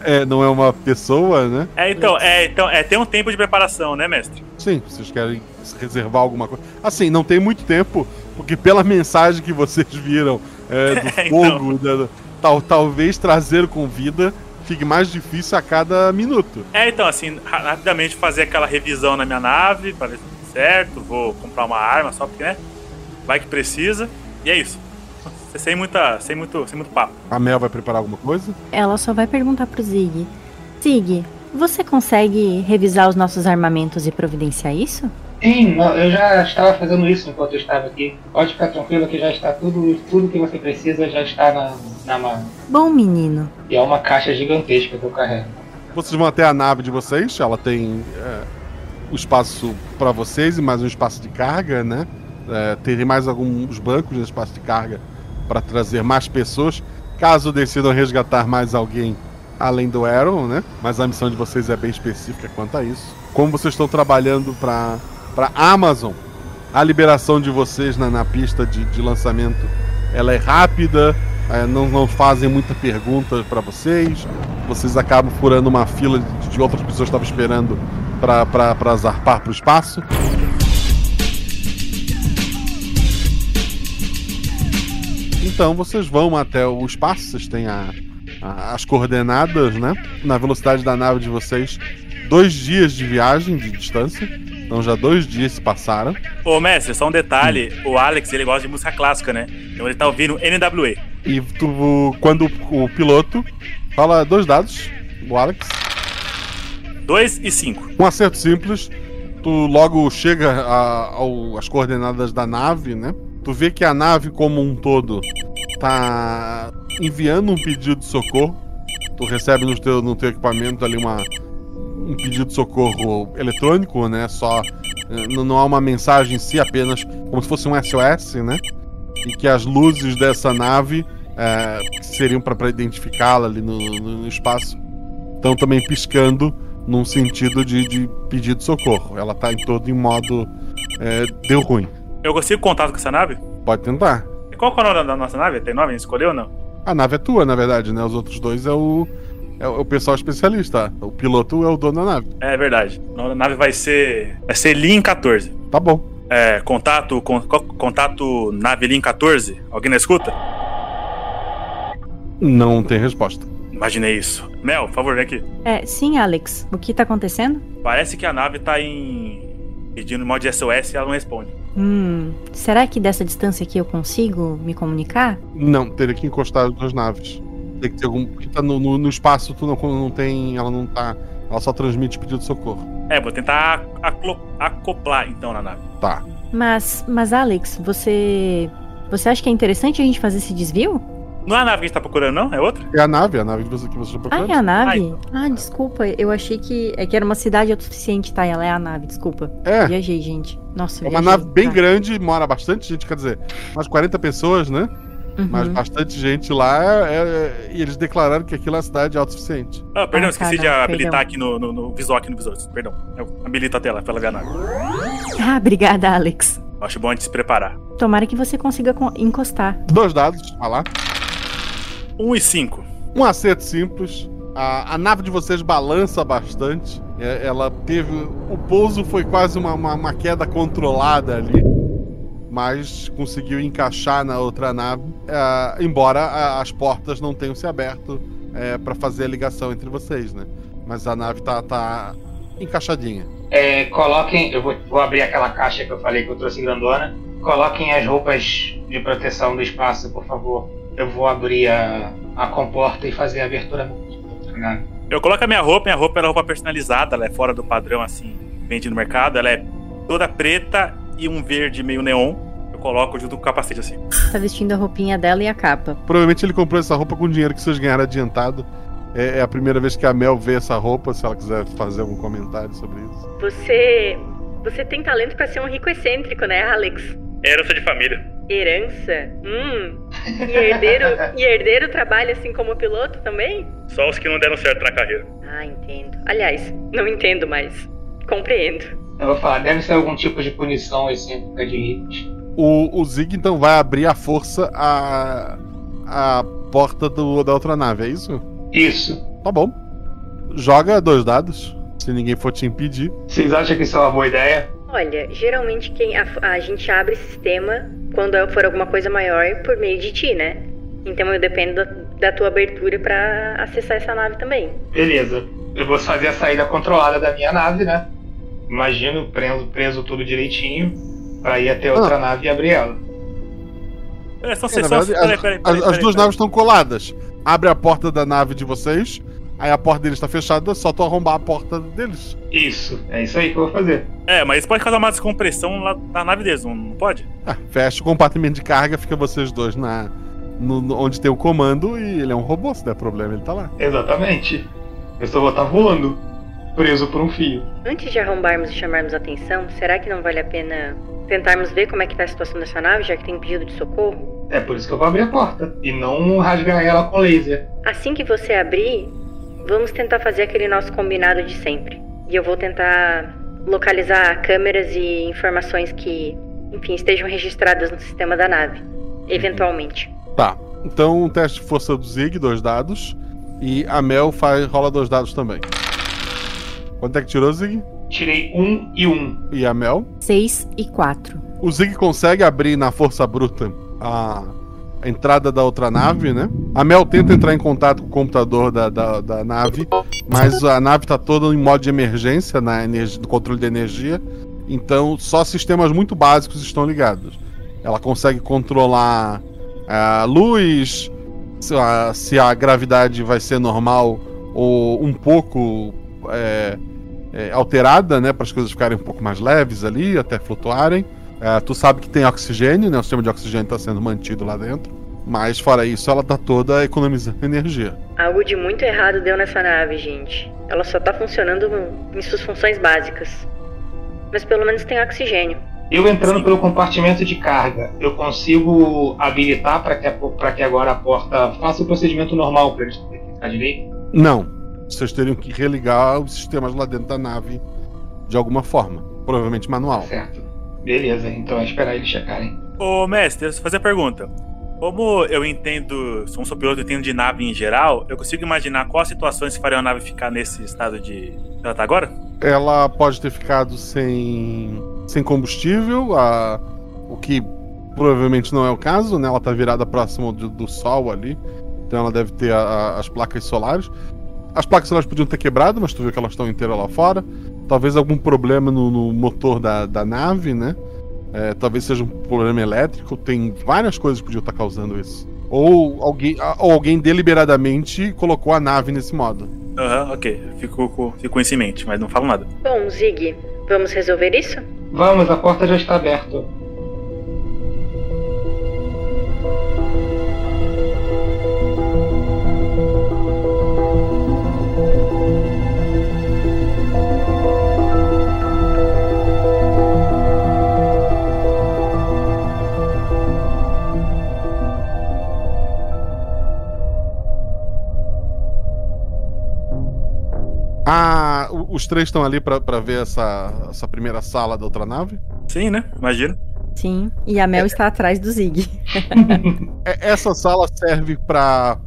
A: É, não é uma pessoa, né?
L: É, então, é, então, é, tem um tempo de preparação, né, mestre?
A: Sim, vocês querem reservar alguma coisa. Assim, não tem muito tempo, porque pela mensagem que vocês viram é, do
L: Então.
A: fogo, da- tal, talvez trazer com vida fique mais difícil a cada minuto.
L: É, então, assim, ra- rapidamente fazer aquela revisão na minha nave, para ver se tudo certo, vou comprar uma arma só porque, né? Vai que precisa. E é isso. Sem muita, sem muito, sem muito papo.
A: A Mel vai preparar alguma coisa?
J: Ela só vai perguntar pro Zig. Zig, você consegue revisar os nossos armamentos e providenciar isso?
K: Sim, eu já estava fazendo isso enquanto eu estava aqui. Pode ficar tranquilo que já está tudo, tudo que você precisa já está na, na mala.
J: Bom menino.
K: E é uma caixa gigantesca que eu carrego.
A: Vocês vão até a nave de vocês, ela tem é, o espaço para vocês e mais um espaço de carga, né? É, tem mais alguns bancos de espaço de carga para trazer mais pessoas, caso decidam resgatar mais alguém além do Arrow, né? Mas a missão de vocês é bem específica quanto a isso. Como vocês estão trabalhando para para Amazon, a liberação de vocês na, na pista de, de lançamento, ela é rápida, é, não, não fazem muita pergunta para vocês, vocês acabam furando uma fila de, de outras pessoas que estavam esperando para zarpar para o espaço. Então vocês vão até o espaço, vocês têm a, a, as coordenadas, né? Na velocidade da nave de vocês, dois dias de viagem de distância. Então já dois dias se passaram.
L: Ô, mestre, só um detalhe: o Alex ele gosta de música clássica, né? Então ele tá ouvindo NWA.
A: E tu, quando o piloto fala dois dados, o Alex.
L: 2 e 5.
A: Um acerto simples, tu logo chega às coordenadas da nave, né? Tu vê que a nave como um todo tá enviando um pedido de socorro. Tu recebe no teu, no teu equipamento ali uma, um pedido de socorro eletrônico, né? Só eh, não há uma mensagem em si, apenas como se fosse um SOS, né? E que as luzes dessa nave é, seriam para identificá-la ali no, no, no, espaço estão também piscando num sentido de, de pedido de socorro. Ela tá em todo em modo é, deu ruim.
L: Eu consigo contato com essa nave?
A: Pode tentar.
L: E qual é o nome da nossa nave? Tem nome? Escolheu ou não?
A: A nave é tua, na verdade, né? Os outros dois é o é o pessoal especialista. O piloto é o dono da nave.
L: É verdade. A nave vai ser. Vai ser Lin 14.
A: Tá bom.
L: É, contato. Con, contato nave Lin 14. Alguém na escuta?
A: Não tem resposta.
L: Imaginei isso. Mel, por favor, vem aqui.
J: É, sim, Alex. O que tá acontecendo?
L: Parece que a nave tá em. pedindo modo de SOS e ela não responde.
J: Hum. Será que dessa distância aqui eu consigo me comunicar?
A: Não, teria que encostar as duas naves. Tem que ter algum. Porque tá no, no, no espaço, tu não, não tem. Ela não tá. Ela só transmite pedido de socorro.
L: É, vou tentar acoplar então na nave.
A: Tá.
J: Mas, mas Alex, você. Você acha que é interessante a gente fazer esse desvio?
L: Não é a nave que a gente tá procurando, não? É outra?
A: É a nave, é a nave que você, que você tá procurando.
J: Ah, é a nave? Ai. Ah, desculpa. Eu achei que. É que era uma cidade autossuficiente, tá? Ela é a nave, desculpa.
A: É.
J: Viajei, gente. Nossa,
A: É uma
J: viajei,
A: nave bem
J: tá.
A: grande, mora bastante gente, quer dizer, umas 40 pessoas, né?
J: Uhum.
A: Mas bastante gente lá é- é- e eles declararam que aquilo é uma cidade autossuficiente.
L: Ah, perdão,
J: Ah,
L: esqueci de habilitar
J: perdão.
L: aqui no, no, no visual aqui no visor. Perdão. Eu habilito a tela pra ela ver a nave.
J: Ah, obrigada, Alex.
L: Acho bom a gente se preparar.
J: Tomara que você consiga con- encostar.
A: Dois dados, vai lá.
L: 1 e 5.
A: Um acerto simples. A, a nave de vocês balança bastante. É, ela teve. O pouso foi quase uma, uma, uma queda controlada ali. Mas conseguiu encaixar na outra nave. é, embora a- as portas não tenham se aberto é, para fazer a ligação entre vocês, né? Mas a nave tá, tá encaixadinha.
K: É, coloquem. Eu vou, vou abrir aquela caixa que eu falei que eu trouxe grandona. Coloquem as roupas de proteção do espaço, por favor. Eu vou abrir a, a comporta e fazer a abertura. Né?
L: Eu coloco a minha roupa, minha roupa é roupa personalizada, ela é fora do padrão, assim, vende no mercado. Ela é toda preta e um verde meio neon. Eu coloco junto com o capacete, assim.
J: Tá vestindo a roupinha dela e a capa.
A: Provavelmente ele comprou essa roupa com dinheiro que vocês ganharam adiantado. É, é a primeira vez que a Mel vê essa roupa, se ela quiser fazer algum comentário sobre isso.
N: Você. Você tem talento pra ser um rico excêntrico, né, Alex?
L: Herança de família.
N: Herança? Hum. E herdeiro, e herdeiro trabalha assim como piloto também?
L: Só os que não deram certo na carreira.
N: Ah, entendo. Aliás, não entendo, mas compreendo.
K: Eu vou falar, deve ser algum tipo de punição excêntrica de ricos.
A: O, o Zig então vai abrir à força a, a porta do, da outra nave, é isso?
K: Isso.
A: Tá bom. Joga dois dados, se ninguém for te impedir.
K: Vocês acham que isso é uma boa ideia?
N: Olha, geralmente quem a, a gente abre sistema quando for alguma coisa maior por meio de ti, né? Então eu dependo da, da tua abertura pra acessar essa nave também.
K: Beleza. Eu vou fazer a saída controlada da minha nave, né? Imagino preso, preso tudo direitinho pra ir até outra nave e abrir ela.
L: É, são
A: É,
L: só.
A: verdade,
L: Peraí,
A: as,
L: peraí,
A: as-
L: peraí,
A: as
L: peraí,
A: duas
L: peraí.
A: naves estão coladas. Abre a porta da nave de vocês, aí a porta deles está fechada, só tu arrombar a porta deles.
K: Isso, é isso aí que eu vou fazer.
L: É, mas isso pode causar uma descompressão lá na nave deles, não, pode?
A: Ah, fecha o compartimento de carga, fica vocês dois na no- no- onde tem o comando e ele é um robô, se der problema, ele tá lá.
K: Exatamente. Eu só vou estar voando, preso por um fio.
N: Antes de arrombarmos e chamarmos atenção, será que não vale a pena tentarmos ver como é que tá a situação dessa nave, já que tem pedido de socorro?
K: É por isso que eu vou abrir a porta e não rasgar ela com laser.
N: Assim que você abrir, vamos tentar fazer aquele nosso combinado de sempre. E eu vou tentar localizar câmeras e informações que, enfim, estejam registradas no sistema da nave, eventualmente.
A: Tá. Então, um teste de força do Zig, dois dados. E a Mel faz, rola dois dados também. Quanto é que tirou, Zig?
K: Tirei um e um.
A: E a Mel?
J: 6 e 4.
A: O Zig consegue abrir na força bruta a, a entrada da outra nave, né? A Mel tenta entrar em contato com o computador da, da, da nave, mas a nave está toda em modo de emergência na energia, do controle de energia. Então, só sistemas muito básicos estão ligados. Ela consegue controlar a luz, se a, se a gravidade vai ser normal ou um pouco é, é, alterada, né, para as coisas ficarem um pouco mais leves ali, até flutuarem. É, tu sabe que tem oxigênio, né? O sistema de oxigênio está sendo mantido lá dentro. Mas fora isso, ela tá toda economizando energia.
N: Algo de muito errado deu nessa nave, gente. Ela só tá funcionando em suas funções básicas. Mas pelo menos tem oxigênio.
K: Eu entrando pelo compartimento de carga, eu consigo habilitar para que, a- que agora a porta faça o procedimento normal para eles ficar direito?
A: Não. Vocês teriam que religar os sistemas lá dentro da nave de alguma forma. Provavelmente manual.
K: Certo. Beleza, então é esperar eles checarem.
L: Ô, mestre, deixa eu fazer a pergunta. Como eu entendo, sou um sou piloto e entendo de nave em geral, eu consigo imaginar quais situações que fariam a nave ficar nesse estado de. Ela tá agora?
A: Ela pode ter ficado sem, sem combustível, a, o que provavelmente não é o caso, né? Ela tá virada próximo do, do sol ali. Então ela deve ter a- a- as placas solares. As placas solares podiam ter quebrado, mas tu viu que elas estão inteiras lá fora. Talvez algum problema no, no motor da, da nave, né? É, talvez seja um problema elétrico. Tem várias coisas que podiam estar causando isso. Ou alguém, ou alguém deliberadamente colocou a nave nesse modo.
L: Aham, ok. Fico, com- fico com isso em mente, mas não falo nada.
N: Bom, Zig, vamos resolver isso?
K: Vamos, a porta já está aberta.
A: Os três estão ali pra ver essa, essa primeira sala da outra nave?
L: Sim, né? Imagina.
J: Sim, e a Mel está atrás do Zig.
A: É- Essa sala serve pra-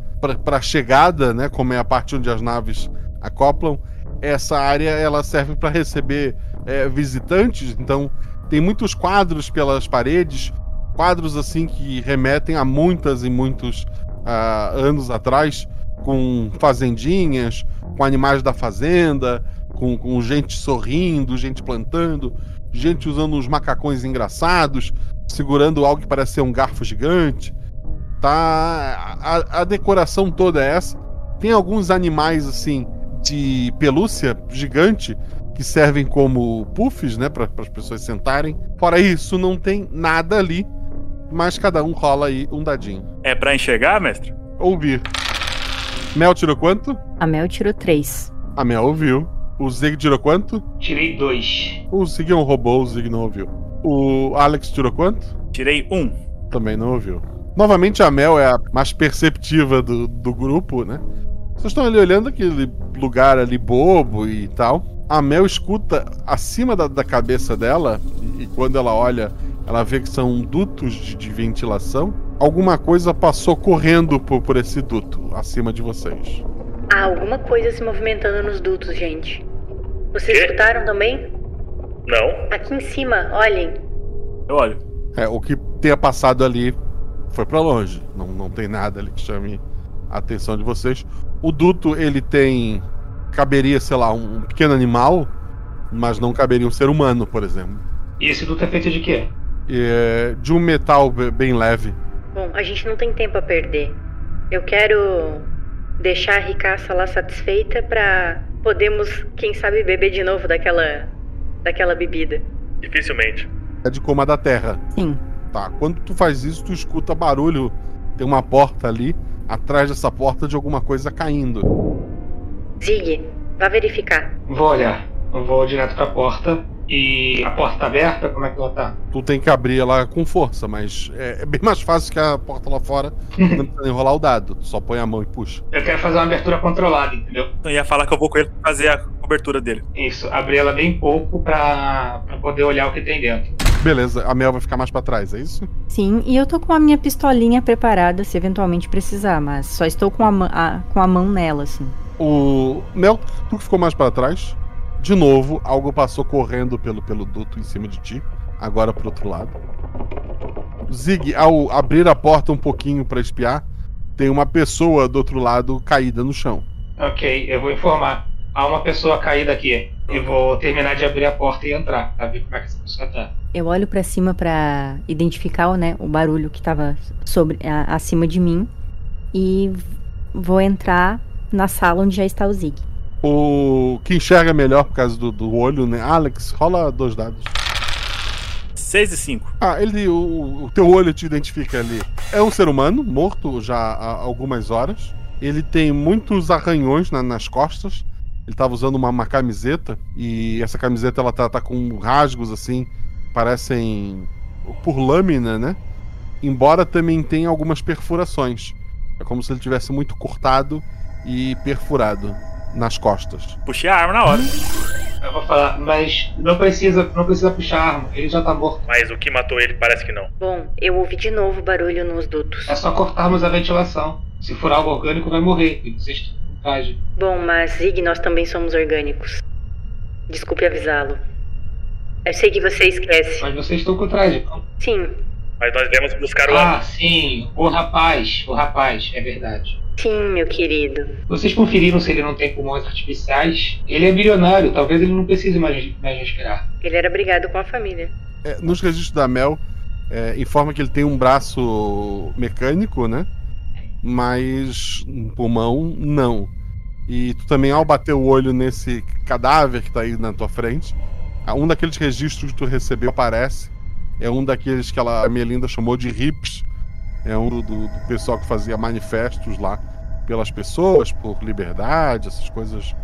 A: pra chegada, né? Como é a parte onde as naves acoplam. Essa área ela serve para receber é, visitantes. Então tem muitos quadros pelas paredes, quadros assim que remetem a muitas e muitos ah, anos atrás, com fazendinhas, com animais da fazenda, com, com gente sorrindo, gente plantando, gente usando uns macacões engraçados, segurando algo que parece ser um garfo gigante. Tá. A, a decoração toda é essa. Tem alguns animais assim de pelúcia gigante que servem como puffs, né, para as pessoas sentarem. Fora isso, não tem nada ali, mas cada um rola aí um dadinho.
L: É pra enxergar, mestre?
A: Ouvir. Mel tirou quanto?
J: A Mel tirou 3.
A: A Mel ouviu. O Zig tirou quanto?
K: Tirei dois.
A: O Zig é um robô, o Zig não ouviu. O Alex tirou quanto?
L: Tirei um.
A: Também não ouviu. Novamente a Mel é a mais perceptiva do, do grupo, né? Vocês estão ali olhando aquele lugar ali bobo e tal. A Mel escuta acima da, da cabeça dela, e, e quando ela olha, ela vê que são dutos de, de ventilação. Alguma coisa passou correndo por, por esse duto acima de vocês.
N: Há alguma coisa se movimentando nos dutos, gente. Vocês escutaram também?
L: Não.
N: Aqui em cima, olhem.
L: Eu olho.
A: É, o que tenha passado ali foi pra longe. Não, não tem nada ali que chame a atenção de vocês. O duto, ele tem. Caberia, sei lá, um, pequeno animal, mas não caberia um ser humano, por exemplo.
K: E esse duto é feito de quê?
A: É, de um metal be- bem leve.
N: Bom, a gente não tem tempo a perder. Eu quero deixar a ricaça lá satisfeita pra podermos, quem sabe, beber de novo daquela daquela bebida.
L: Dificilmente.
A: É de como a da terra.
J: Sim.
A: Tá. Quando tu faz isso, tu escuta barulho. Tem uma porta ali. Atrás dessa porta de alguma coisa caindo.
N: Zig, vá verificar.
K: Vou olhar. Eu vou direto pra porta. E a porta tá aberta? Como é que ela tá?
A: Tu tem que abrir ela com força, mas é, é bem mais fácil que a porta lá fora. não precisa nem rolar o dado. Tu só põe a mão e puxa.
K: Eu quero fazer uma abertura controlada, entendeu?
L: Eu ia falar que eu vou com ele pra fazer a cobertura dele.
K: Isso, abrir ela bem pouco pra, pra poder olhar o que tem dentro.
A: Beleza, a Mel vai ficar mais pra trás, é isso?
J: Sim, e eu tô com a minha pistolinha preparada se eventualmente precisar, mas só estou com a, a- com a mão nela, assim.
A: O Mel, tu que ficou mais pra trás. De novo, algo passou correndo pelo, pelo duto em cima de ti. Agora pro outro lado. Zig, ao abrir a porta um pouquinho pra espiar, tem uma pessoa do outro lado caída no chão.
K: Ok, eu vou informar. Há uma pessoa caída aqui. Eu vou terminar de abrir a porta e entrar, pra ver como é que essa pessoa tá.
J: Eu olho pra cima pra identificar né, o barulho que tava sobre, a- acima de mim e vou entrar na sala onde já está o Zig.
A: O que enxerga melhor por causa do, do olho, né? Alex, rola dois dados.
L: 6 e 5.
A: Ah, ele, o, o teu olho te identifica ali. É um ser humano, morto já há algumas horas. Ele tem muitos arranhões na- nas costas. Ele tava usando uma, uma camiseta e essa camiseta ela tá, tá com rasgos assim, parecem por lâmina, né? Embora também tenha algumas perfurações. É como se ele tivesse muito cortado e perfurado nas costas.
L: Puxei a arma na hora.
K: Eu vou falar, mas não precisa, não precisa puxar a arma, ele já tá morto.
L: Mas o que matou ele parece que não.
N: Bom, eu ouvi de novo barulho nos dutos.
K: É só cortarmos a ventilação. Se for algo orgânico, vai morrer. E.
N: Bom, mas Zig, nós também somos orgânicos. Desculpe avisá-lo. Eu sei que você esquece.
K: Mas vocês estão com traje, não?
N: Sim,
L: Mas nós devemos buscar o
K: Ah, sim. O rapaz. O rapaz, é verdade.
N: sim, meu querido.
K: Vocês conferiram se ele não tem pulmões artificiais? Ele é bilionário, talvez ele não precise mais, mais respirar.
N: Ele era brigado com a família.
A: É, nos registros da Mel, é, informa que ele tem um braço mecânico, né? Mas um pulmão, não. E tu também, ao bater o olho nesse cadáver que tá aí na tua frente, um daqueles registros que tu recebeu aparece. É um daqueles que ela, a Melinda chamou de hips. É um do, do- do pessoal que fazia manifestos lá pelas pessoas, por liberdade, essas coisas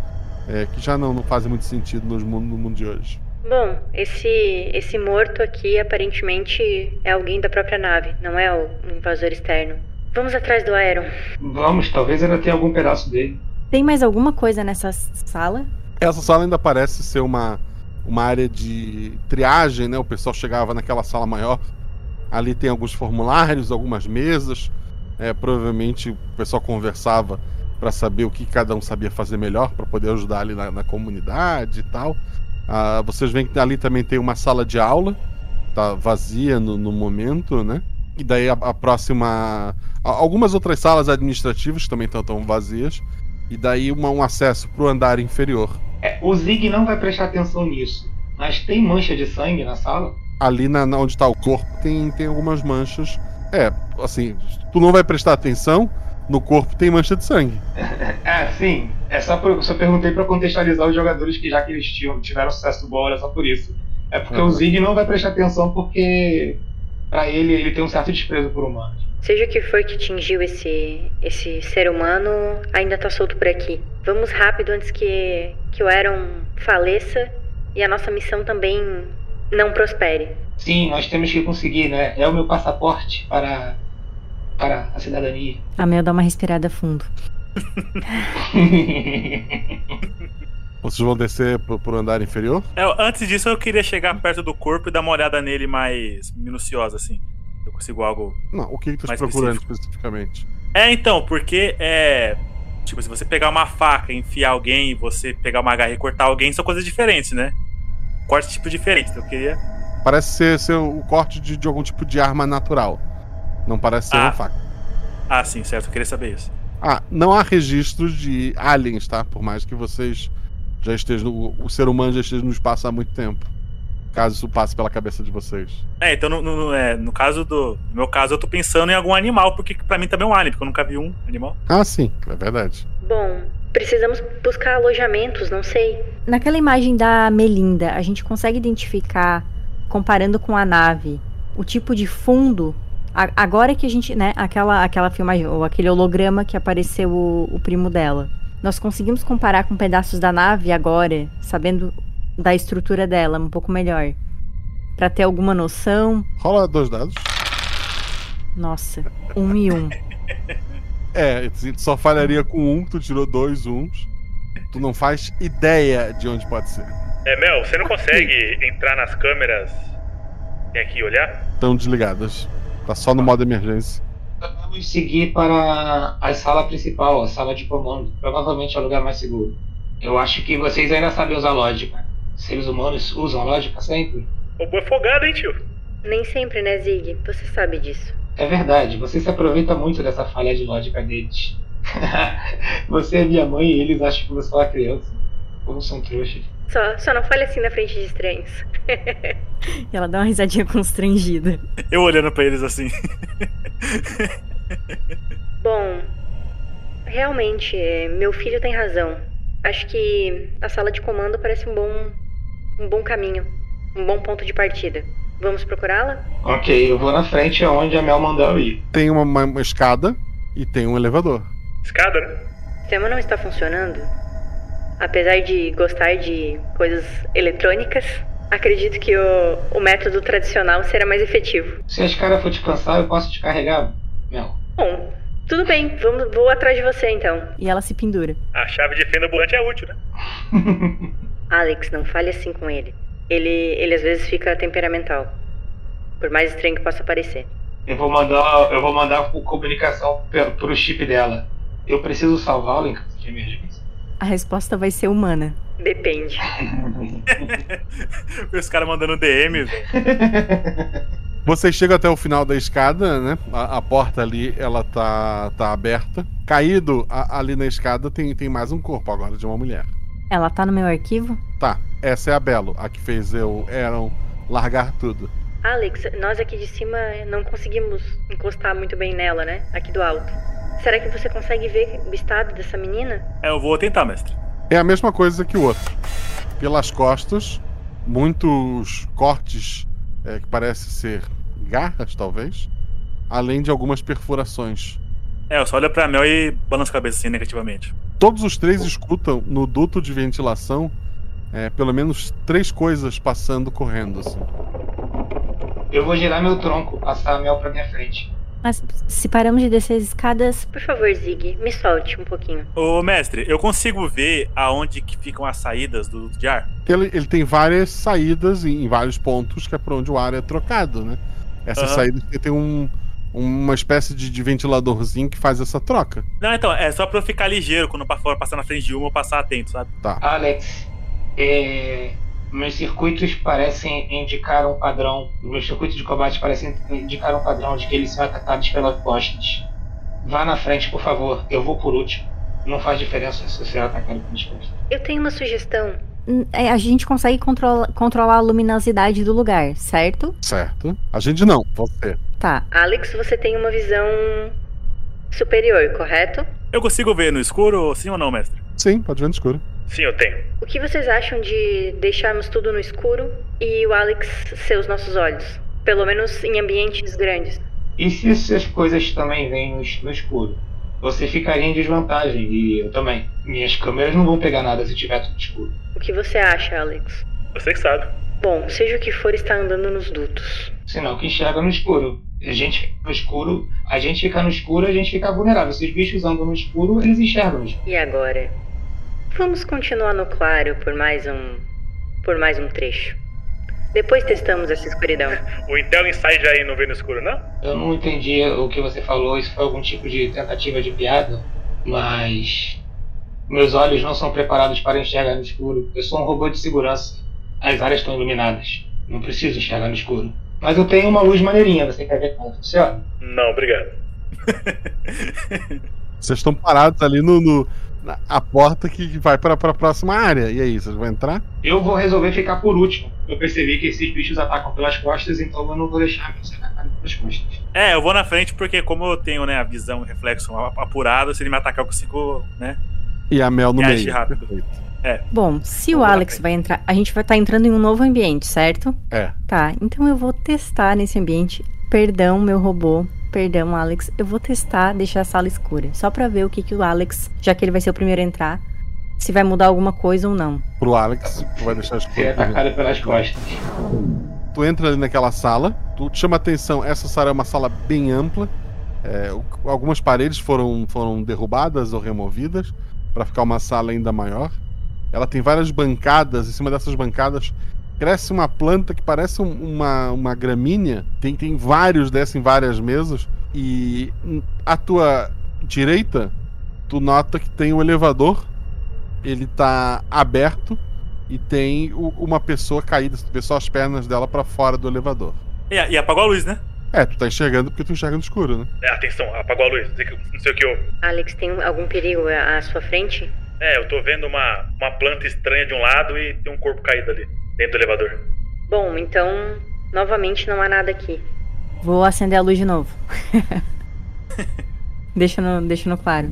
A: é, que já não, não fazem muito sentido nos no mundo de hoje.
N: Bom, esse esse morto aqui aparentemente é alguém da própria nave, não é o um invasor externo. Vamos atrás do Aeron.
K: Vamos, talvez ainda tenha algum pedaço dele.
J: Tem mais alguma coisa nessa sala?
A: Essa sala ainda parece ser uma, uma área de triagem, né? O pessoal chegava naquela sala maior. Ali tem alguns formulários, algumas mesas. É, provavelmente o pessoal conversava para saber o que cada um sabia fazer melhor para poder ajudar ali na, na comunidade e tal. Ah, vocês veem que ali também tem uma sala de aula, tá vazia no, no momento, né? E daí a, a próxima. a- Algumas outras salas administrativas também estão vazias. E daí uma- um acesso para o andar inferior.
K: É, o Zig não vai prestar atenção nisso. Mas tem mancha de sangue na sala?
A: ali na, na onde está o corpo tem, tem algumas manchas. É, assim, tu não vai prestar atenção, no corpo tem mancha de sangue.
K: É, sim. É só, por, só perguntei pra contextualizar os jogadores que já que eles tinham, tiveram sucesso bom, era só por isso. É porque
A: Uhum.
K: o Zig não vai prestar atenção porque pra ele ele tem um certo desprezo por humanos.
N: Seja o que for que atingiu esse esse ser humano, ainda tá solto por aqui. Vamos rápido antes que que o Aeron faleça e a nossa missão também não prospere.
K: Sim, nós temos que conseguir, né? É o meu passaporte para para a cidadania.
J: A Mel dá uma respirada fundo.
A: Vocês vão descer pro, pro andar inferior?
L: É, antes disso, eu queria chegar perto do corpo e dar uma olhada nele mais minuciosa, assim. Eu consigo algo.
A: Não, o que, que tu tá procurando especificamente?
L: É, então, porque é. Tipo, se você pegar uma faca, enfiar alguém e você pegar uma garra e cortar alguém, são coisas diferentes, né? Corte tipo diferente. Então eu queria.
A: Parece ser, ser o corte de, de algum tipo de arma natural. Não parece ser
L: Ah.
A: uma faca.
L: Ah, sim, certo, eu queria saber isso.
A: Ah, não há registros de aliens, tá? Por mais que vocês já estejam. O, o ser humano já esteja no espaço há muito tempo. Caso isso passe pela cabeça de vocês.
L: É, então no, no- é, no caso do. No meu caso, eu tô pensando em algum animal, porque pra mim também é um alien, porque eu nunca vi um animal.
A: Ah, sim, é verdade.
N: Bom, precisamos buscar alojamentos, não sei.
J: Naquela imagem da Melinda, a gente consegue identificar, comparando com a nave, o tipo de fundo. A- agora que a gente, né, aquela, aquela filmagem, ou aquele holograma que apareceu o, o primo dela. Nós conseguimos comparar com pedaços da nave agora, sabendo da estrutura dela um pouco melhor. Pra ter alguma noção.
A: Rola dois dados.
J: Nossa, um e um.
A: É, tu só falharia com um, tu tirou dois uns. Tu não faz ideia de onde pode ser.
L: É, Mel, você não consegue entrar nas câmeras e aqui olhar?
A: Estão desligadas. Tá só no modo emergência.
K: Vamos seguir para a sala principal, a sala de comando. Provavelmente é o lugar mais seguro. Eu acho que vocês ainda sabem usar lógica. Seres humanos usam lógica sempre?
L: Robô é folgado, hein, tio?
N: Nem sempre, né, Zig? Você sabe disso.
K: É verdade, você se aproveita muito dessa falha de lógica deles. você é minha mãe e eles acham que você é uma criança. Como são trouxas.
N: Só, só não fale assim na frente de estranhos.
J: E ela dá uma risadinha constrangida.
L: Eu olhando pra eles assim.
N: Bom, realmente, meu filho tem razão. Acho que a sala de comando parece um bom, um bom caminho, um bom ponto de partida. Vamos procurá-la?
K: Ok, eu vou na frente aonde a Mel mandou eu ir.
A: Tem uma, uma- uma escada e tem um elevador.
L: Escada, né?
N: O sistema não está funcionando. Apesar de gostar de coisas eletrônicas, acredito que o, o método tradicional será mais efetivo.
K: Se a escada for te cansar, eu posso te carregar, Mel.
N: Bom, tudo bem, vamos, vou atrás de você então.
J: E ela se pendura.
L: A chave de fenda ambulante é útil, né?
N: Alex, não fale assim com ele. Ele, ele às vezes fica temperamental. Por mais estranho que possa parecer.
K: Eu vou mandar, eu vou mandar por comunicação pro chip dela. Eu preciso salvá-lo em caso de emergência.
J: A resposta vai ser humana.
N: Depende.
L: Os caras mandando DM.
A: Vocês chegam até o final da escada, né? A, a porta ali, ela tá, tá aberta. Caído a- ali na escada tem, tem mais um corpo agora de uma mulher.
J: Ela tá no meu arquivo?
A: Tá, essa é a Belo, a que fez eu, Aaron, largar tudo.
N: Alex, nós aqui de cima não conseguimos encostar muito bem nela, né? Aqui do alto. Será que você consegue ver o estado dessa menina?
L: É, eu vou tentar, mestre.
A: É a mesma coisa que o outro. Pelas costas, muitos cortes é, que parecem ser garras, talvez, além de algumas perfurações.
L: É, eu só olho pra Mel e balanço a cabeça assim negativamente.
A: Todos os três escutam no duto de ventilação é, pelo menos três coisas passando correndo. Assim.
K: Eu vou girar meu tronco, passar a Mel pra minha frente.
J: Mas se paramos de descer as escadas.
N: Por favor, Zig, me solte um pouquinho.
L: Ô, mestre, eu consigo ver aonde que ficam as saídas do duto de ar?
A: Ele, ele tem várias saídas em, em vários pontos, que é por onde o ar é trocado, né? Essas
L: Aham.
A: saídas que tem um, uma espécie de, de ventiladorzinho que faz essa troca.
L: Não, então, é só pra eu ficar ligeiro quando fora passar na frente de uma ou passar atento, sabe?
A: Tá.
K: Alex, é, meus circuitos parecem indicar um padrão. Meus circuitos de combate parecem indicar um padrão de que eles são atacados pelas costas. Vá na frente, por favor. Eu vou por último. Não faz diferença se você é atacado pelas costas.
N: Eu tenho uma sugestão.
J: É, A gente consegue controla- controlar a luminosidade do lugar, certo?
A: Certo. A gente não, você.
J: Tá.
N: Alex, você tem uma visão superior, correto?
L: Eu consigo ver no escuro, sim ou não, mestre?
A: Sim, pode ver no escuro.
L: Sim, eu tenho.
N: O que vocês acham de deixarmos tudo no escuro e o Alex ser os nossos olhos? Pelo menos em ambientes grandes.
K: E se essas coisas também vêm no, es- no escuro? Você ficaria em desvantagem e eu também. Minhas câmeras não vão pegar nada se tiver tudo escuro.
N: O que você acha, Alex?
L: Você que sabe.
N: Bom, seja o que for, está andando nos dutos.
K: Senão que enxerga no escuro. A gente fica no escuro, a gente fica no escuro, a gente fica vulnerável. Se os bichos andam no escuro, eles enxergam.
N: E agora? Vamos continuar no claro por mais um. por mais um trecho. Depois testamos essa escuridão.
L: O Intel Inside aí não vê no escuro, não?
K: Eu não entendi o que você falou, isso foi algum tipo de tentativa de piada, mas meus olhos não são preparados para enxergar no escuro. Eu sou um robô de segurança. As áreas estão iluminadas. Não preciso enxergar no escuro. Mas eu tenho uma luz maneirinha, você quer ver como funciona?
L: Não, obrigado.
A: Vocês estão parados ali no, no- na a porta que vai para a próxima área. E aí, vocês vão entrar?
K: Eu vou resolver ficar por último. Eu percebi que esses bichos atacam pelas costas, então eu não vou deixar eles atacarem pelas costas.
L: É, eu vou na frente porque como eu tenho, né, a visão e reflexo apurada, se ele me atacar eu consigo, né,
A: E a Mel no meio.
L: rápido. É.
J: Bom, se o Alex vai entrar. A gente vai estar entrando em um novo ambiente, certo?
A: É.
J: Tá, então eu vou testar nesse ambiente. Perdão, meu robô, Perdão, Alex. Eu vou testar deixar a sala escura. Só pra ver o que, que o Alex, já que ele vai ser o primeiro a entrar, se vai mudar alguma coisa ou não.
A: Pro Alex, tu vai deixar escuro.
K: É atacada pelas costas.
A: Tu entra ali naquela sala, tu te chama atenção, essa sala é uma sala bem ampla. é, algumas paredes foram, foram derrubadas ou removidas para ficar uma sala ainda maior. Ela tem várias bancadas, em cima dessas bancadas cresce uma planta que parece um- uma, uma gramínea. Tem, tem vários dessas em várias mesas. E à tua direita, tu nota que tem um elevador. Ele tá aberto e tem o- uma pessoa caída, tu vê só as pernas dela pra fora do elevador.
L: E, e apagou a luz, né?
A: É, tu tá enxergando porque tu enxerga no escuro, né?
L: É, atenção, apagou a luz. Não sei, que- não sei o que houve.
N: Alex, tem algum perigo à sua frente?
L: É, eu tô vendo uma, uma planta estranha de um lado e tem um corpo caído ali, dentro do elevador.
N: Bom, então, novamente não há nada aqui.
J: Vou acender a luz de novo. deixa, no, deixa no claro.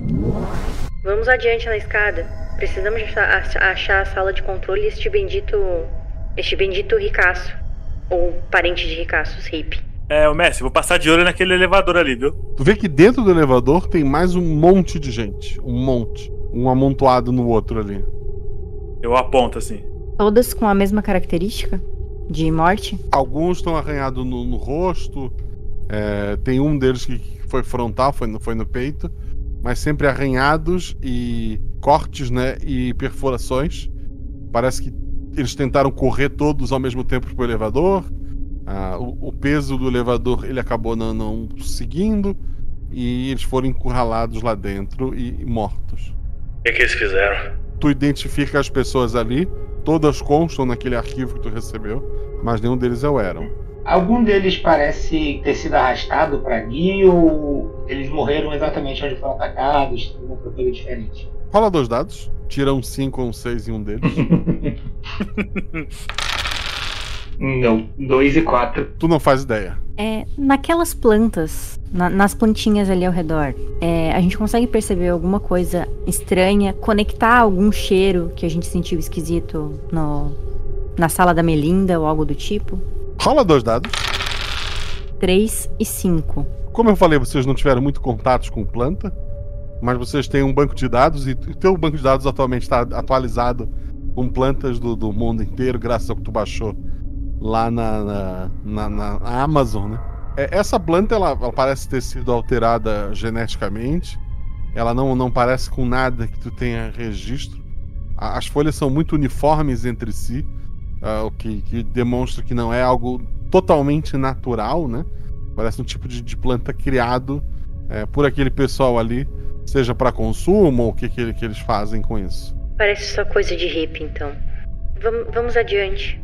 N: Vamos adiante na escada. Precisamos achar, ach- achar a sala de controle e este bendito. Este bendito ricaço. Ou parente de ricaços, hippie.
L: É, o Messi, vou passar de olho naquele elevador ali, viu?
A: Tu vê que dentro do elevador tem mais um monte de gente. Um monte. Um amontoado no outro ali.
L: Eu aponto assim.
J: Todas com a mesma característica de morte?
A: Alguns estão arranhados no, no rosto. é, tem um deles que foi frontal, foi no, foi no peito. Mas sempre arranhados e cortes, né? E perfurações. Parece que eles tentaram correr todos ao mesmo tempo pro elevador. Ah, o, o peso do elevador ele acabou não, não seguindo. E eles foram encurralados lá dentro e, e mortos.
L: O que, que eles fizeram?
A: Tu identifica as pessoas ali, todas constam naquele arquivo que tu recebeu, mas nenhum deles é o Eram.
K: Algum deles parece ter sido arrastado pra ali ou eles morreram exatamente onde foram atacados? Tem alguma coisa diferente?
A: Rola dois dados, tira um 5 ou um 6 em um deles.
K: Não, 2 e 4.
A: tu não faz ideia.
J: É, naquelas plantas, na- nas plantinhas ali ao redor, é, a gente consegue perceber alguma coisa estranha, conectar algum cheiro que a gente sentiu esquisito no, na sala da Melinda ou algo do tipo?
A: Rola dois dados.
J: 3 e 5.
A: Como eu falei, vocês não tiveram muito contatos com planta, mas vocês têm um banco de dados e o teu banco de dados atualmente está atualizado com plantas do, do mundo inteiro, graças ao que tu baixou lá na, na, na- na Amazon, né? É, essa planta, ela, ela parece ter sido alterada geneticamente. Ela não, não parece com nada que tu tenha registro. As folhas são muito uniformes entre si, ah, o que, que demonstra que não é algo totalmente natural, né? Parece um tipo de, de planta criado é, por aquele pessoal ali, seja para consumo ou o que, que, que eles fazem com isso.
N: Parece só coisa de hippie, então. Vam- vamos adiante.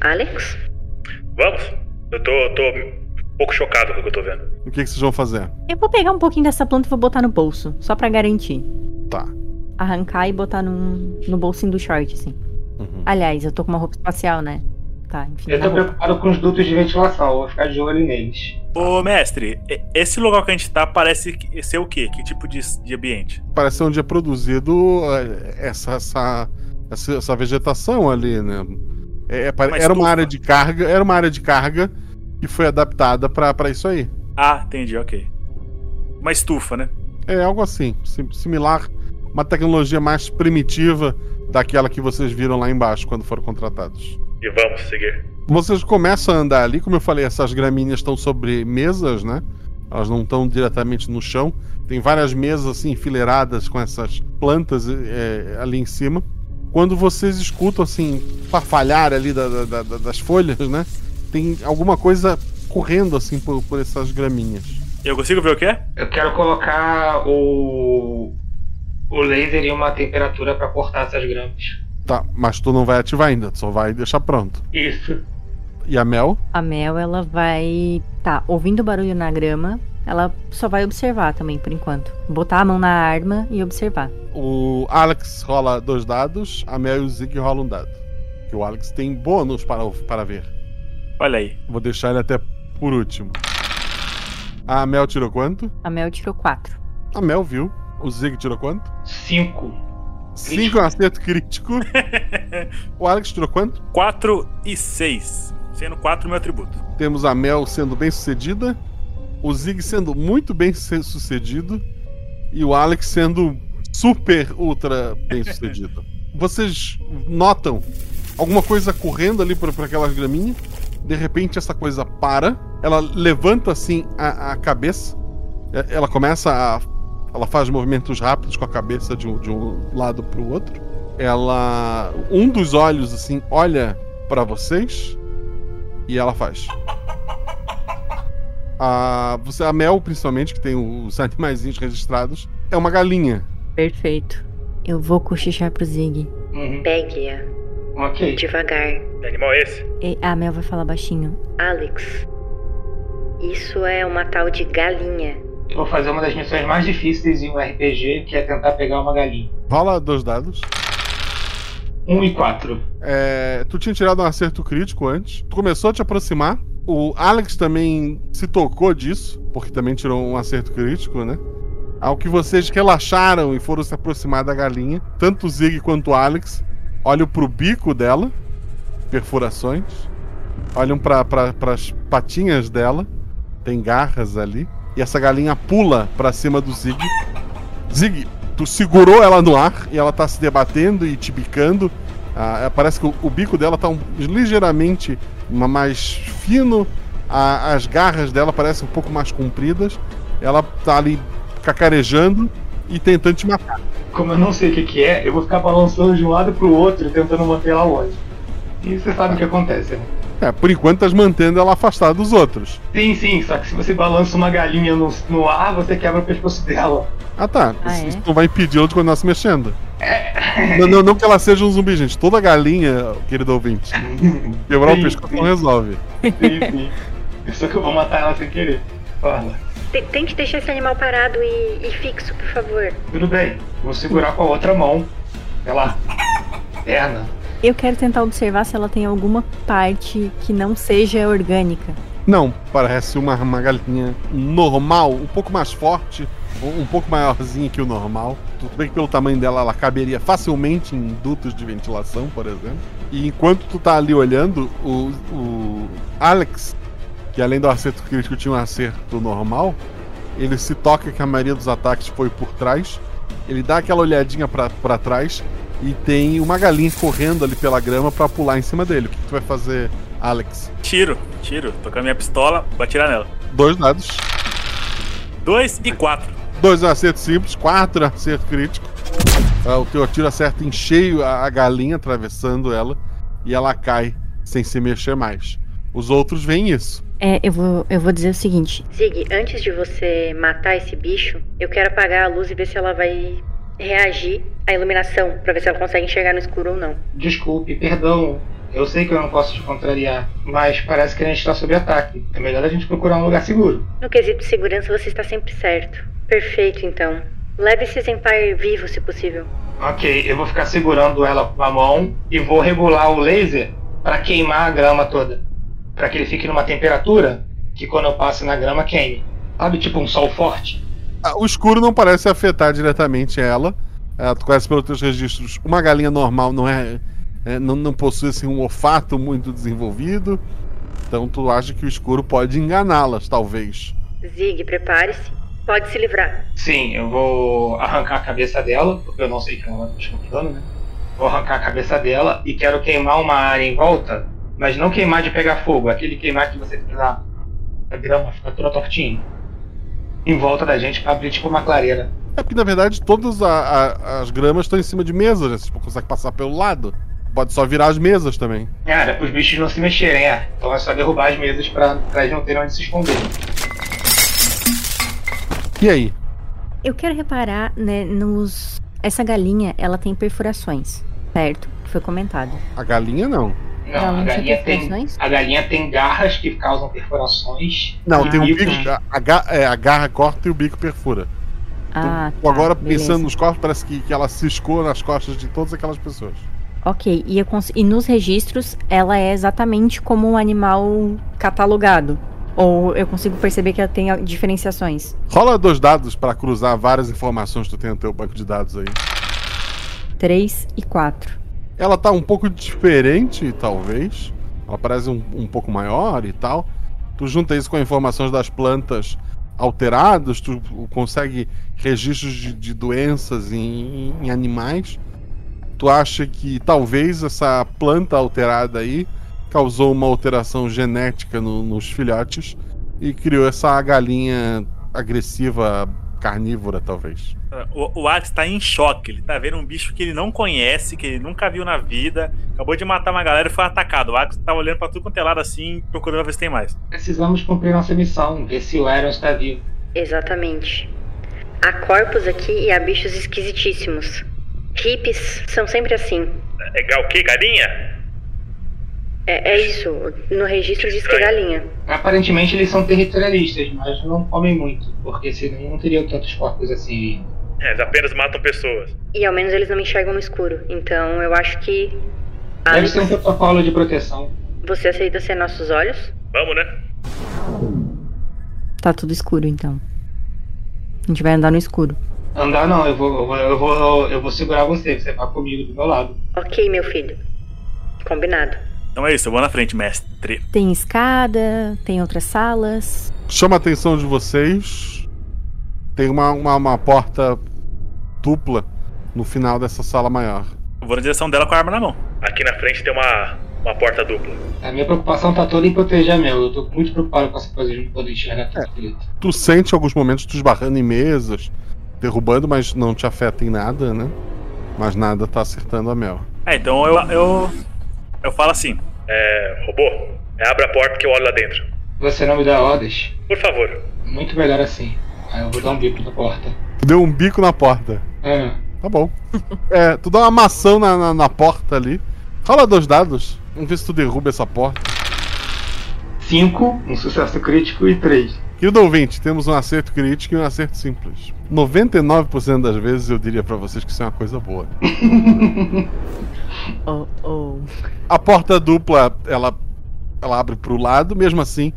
N: Alex?
L: Vamos? Eu tô, tô um pouco chocado com o que eu tô vendo.
A: O que, que vocês vão fazer?
J: Eu vou pegar um pouquinho dessa planta e vou botar no bolso, só pra garantir.
A: Tá.
J: Arrancar e botar num, no bolsinho do short, assim. Aliás, eu tô com uma roupa espacial, né? Tá, enfim.
K: Eu
J: na
K: tô
J: roupa.
K: preocupado com os dutos de ventilação, eu vou ficar de olho neles.
L: Ô, mestre, esse lugar que a gente tá parece ser o quê? Que tipo de, de ambiente?
A: Parece onde é produzido é, essa, essa, essa, essa vegetação ali, né? É, é, era uma área de carga, era uma área de carga que foi adaptada pra pra isso aí.
L: Ah, entendi, ok. Uma estufa, né?
A: É algo assim, sim- similar, uma tecnologia mais primitiva daquela que vocês viram lá embaixo quando foram contratados.
L: E vamos seguir.
A: Vocês começam a andar ali, como eu falei, essas gramíneas estão sobre mesas, né? Elas não estão diretamente no chão. Tem várias mesas assim enfileiradas com essas plantas é, ali em cima. Quando vocês escutam assim farfalhar ali da- da- da- das folhas, né? Tem alguma coisa correndo assim por, por essas gramíneas.
L: Eu consigo ver o que é?
K: Eu quero colocar o. o laser em uma temperatura pra cortar essas gramas.
A: Tá, mas tu não vai ativar ainda, tu só vai deixar pronto.
K: Isso.
A: E a Mel?
J: A Mel, ela vai. Tá, ouvindo barulho na grama, ela só vai observar também, por enquanto. Botar a mão na arma e observar.
A: O Alex rola dois dados, a Mel e o Zig rolam um dado. Que o Alex tem bônus para, para ver.
L: Olha aí.
A: Vou deixar ele até por último. A Mel tirou quanto?
J: A Mel tirou 4.
A: A Mel viu. O Zig tirou quanto?
K: Cinco.
A: Cinco é um acerto crítico. o Alex tirou quanto?
L: 4 e 6. Sendo 4 meu atributo.
A: Temos a Mel sendo bem sucedida. O Zig sendo muito bem su- sucedido e o Alex sendo super ultra bem sucedido. Vocês notam alguma coisa correndo ali por, por aquelas graminhas. De repente essa coisa para, ela levanta assim a, a cabeça, É- ela começa a. Ela faz movimentos rápidos com a cabeça de um, de um lado para o outro. Ela. Um dos olhos assim olha para vocês e ela faz. A, você, a Mel, principalmente, que tem os animaizinhos registrados, é uma galinha.
J: Perfeito. Eu vou cochichar pro Zig.
N: Pegue-a.
K: Ok.
N: Devagar.
L: Que animal é esse?
J: E a Mel vai falar baixinho.
N: Alex. Isso é uma tal de galinha.
K: Vou fazer uma das missões mais difíceis em um RPG, que é tentar pegar uma galinha.
A: Rola dois dados.
K: 1 e 4.
A: É, tu tinha tirado um acerto crítico antes. Tu começou a te aproximar. O Alex também se tocou disso, porque também tirou um acerto crítico, né? Ao que vocês relaxaram e foram se aproximar da galinha, tanto o Zig quanto o Alex olham pro bico dela, perfurações, olham para as patinhas dela, tem garras ali, e essa galinha pula pra cima do Zig. Zig, tu segurou ela no ar e ela tá se debatendo e te bicando. Ah, é, parece que o, o bico dela tá um- ligeiramente ma- mais fino, a- as garras dela parecem um pouco mais compridas. Ela tá ali cacarejando e tentando te matar.
K: Como eu não sei o que, que é, eu vou ficar balançando de um lado pro outro, tentando manter ela longe. E você sabe o que acontece, né?
A: É, por enquanto estás mantendo ela afastada dos outros.
K: Sim, sim, só que se você balança uma galinha no, no ar, você quebra o pescoço dela.
A: Ah tá,
K: Ah,
A: isso,
K: é?
A: isso não vai impedir ela de continuar se mexendo. Não, não, não que ela seja um zumbi, gente. Toda galinha, querido ouvinte, quebrar o pescoço
K: sim.
A: não resolve.
K: Sim, sim. Só que eu vou matar ela sem querer. Fala.
N: Te- Tente deixar esse animal parado e, e fixo, por favor.
K: Tudo bem, vou segurar com a outra mão. Pela perna.
J: Eu quero tentar observar se ela tem alguma parte que não seja orgânica.
A: Não, parece uma, uma galinha normal, um pouco mais forte, um, um pouco maiorzinha que o normal. Tudo bem que pelo tamanho dela ela caberia facilmente em dutos de ventilação, por exemplo. E enquanto tu tá ali olhando, o, o Alex, que além do acerto crítico tinha um acerto normal, ele se toca que a maioria dos ataques foi por trás. Ele dá aquela olhadinha pra pra trás e tem uma galinha correndo ali pela grama pra pular em cima dele. O que, que tu vai fazer, Alex?
L: Tiro, tiro. Tô com a minha pistola pra atirar nela.
A: Dois dados.
L: Dois e quatro.
A: Dois acertos simples, quatro acerto crítico. Ah, o teu tiro acerta em cheio a, a galinha, atravessando ela, e ela cai sem se mexer mais. Os outros veem isso.
J: É, eu vou, eu vou dizer o seguinte.
N: Zig, antes de você matar esse bicho, eu quero apagar a luz e ver se ela vai reagir à iluminação, pra ver se ela consegue enxergar no escuro ou não.
K: Desculpe, perdão. Eu sei que eu não posso te contrariar, mas parece que a gente está sob ataque. É melhor a gente procurar um lugar seguro.
N: No quesito de segurança, você está sempre certo. Perfeito, então. Leve esse exemplar vivo, se possível.
K: Ok, eu vou ficar segurando ela com a mão e vou regular o laser para queimar a grama toda. Para que ele fique numa temperatura que quando eu passo na grama queime. Sabe, tipo um sol forte?
A: Ah, O escuro não parece afetar diretamente ela. Ah, tu conhece pelos teus registros. Uma galinha normal não é, é, não, não possui assim, um olfato muito desenvolvido. Então tu acha que o escuro pode enganá-las, talvez.
N: Zig, prepare-se. Pode se livrar.
K: Sim, eu vou arrancar a cabeça dela, porque eu não sei que ela vai desconfiando, né? Vou arrancar a cabeça dela e quero queimar uma área em volta, mas não queimar de pegar fogo, aquele queimar que você na a grama, fica toda tortinha. Em volta da gente pra abrir tipo uma clareira.
A: É porque na verdade todas a- a- as gramas estão em cima de mesas, né? Você tipo, consegue passar pelo lado. Pode só virar as mesas também.
K: É, era pros bichos não se mexerem, é. Então é só derrubar as mesas pra, eles não terem onde se esconder.
A: E aí?
J: Eu quero reparar, né, nos. Essa galinha, ela tem perfurações, certo? Foi comentado.
A: A galinha não.
K: Não,
J: Ela
K: a
J: não tinha
K: galinha, tem, a galinha tem garras que causam perfurações.
A: Não, tem um
K: E-
A: bico. A, ga- é, a garra corta e o bico perfura.
J: Ah,
A: Ou
J: tá,
A: agora,
J: beleza.
A: pensando nos corpos, parece que, que ela ciscou nas costas de todas aquelas pessoas.
J: Ok, e, e nos registros, ela é exatamente como um animal catalogado. Ou eu consigo perceber que ela tem diferenciações?
A: Rola dois dados para cruzar várias informações que tu tem no teu banco de dados aí.
J: 3 e 4.
A: Ela tá um pouco diferente, talvez. Ela parece um, um pouco maior e tal. Tu junta isso com informações das plantas alteradas, tu consegue registros de, de doenças em, em, animais. Tu acha que talvez essa planta alterada aí causou uma alteração genética no, nos filhotes e criou essa galinha agressiva carnívora, talvez.
L: O, o Alex tá em choque. Ele tá vendo um bicho que ele não conhece, que ele nunca viu na vida. Acabou de matar uma galera e foi atacado. O Alex tá olhando pra tudo quanto é lado assim, procurando ver se tem mais.
K: Precisamos cumprir nossa missão, ver se o Aaron está vivo.
N: Exatamente. Há corpos aqui e há bichos esquisitíssimos. Hippies são sempre assim.
L: É o quê? Galinha?
N: É, é isso. No registro diz que é galinha.
K: Aparentemente eles são territorialistas, mas não comem muito, porque senão não teriam tantos corpos assim.
L: É, eles apenas matam pessoas.
N: E ao menos eles não me enxergam no escuro. Então eu acho que.
K: Deve Alex, ser um protocolo de proteção.
N: Você aceita ser nossos olhos?
L: Vamos, né?
J: Tá tudo escuro então. A gente vai andar no escuro.
K: Andar não, eu vou, eu vou, eu vou, eu vou segurar você, você vai comigo do meu lado.
N: Ok, meu filho. Combinado.
L: Então é isso, eu vou na frente, mestre.
J: Tem escada, tem outras salas.
A: Chama a atenção de vocês. Tem uma, uma, uma porta dupla no final dessa sala maior.
L: Eu vou na direção dela com a arma na mão. Aqui na frente tem uma, uma porta dupla.
K: A minha preocupação tá toda em proteger a Mel. Eu tô muito preocupado com essa coisa de não poder enxergar tudo é.
A: Tu sente alguns momentos tu esbarrando em mesas, derrubando, mas não te afeta em nada, né? Mas nada tá acertando a Mel.
L: É, então eu, eu eu falo assim: é, robô, abre a porta que eu olho lá dentro.
K: Você não me dá ordens?
L: Por favor.
K: Muito melhor assim. Aí eu vou dar um bico na porta.
A: Tu deu um bico na porta?
K: É.
A: Tá bom. é, tu dá uma maçã na, na, na porta ali. Rola dois dados. Vamos ver se tu derruba essa porta.
K: Cinco, um sucesso crítico e três.
A: Querido ouvinte, temos um acerto crítico e um acerto simples. 99% das vezes eu diria para vocês que isso é uma coisa boa.
J: oh, oh.
A: A porta dupla, ela, ela abre pro lado, mesmo assim,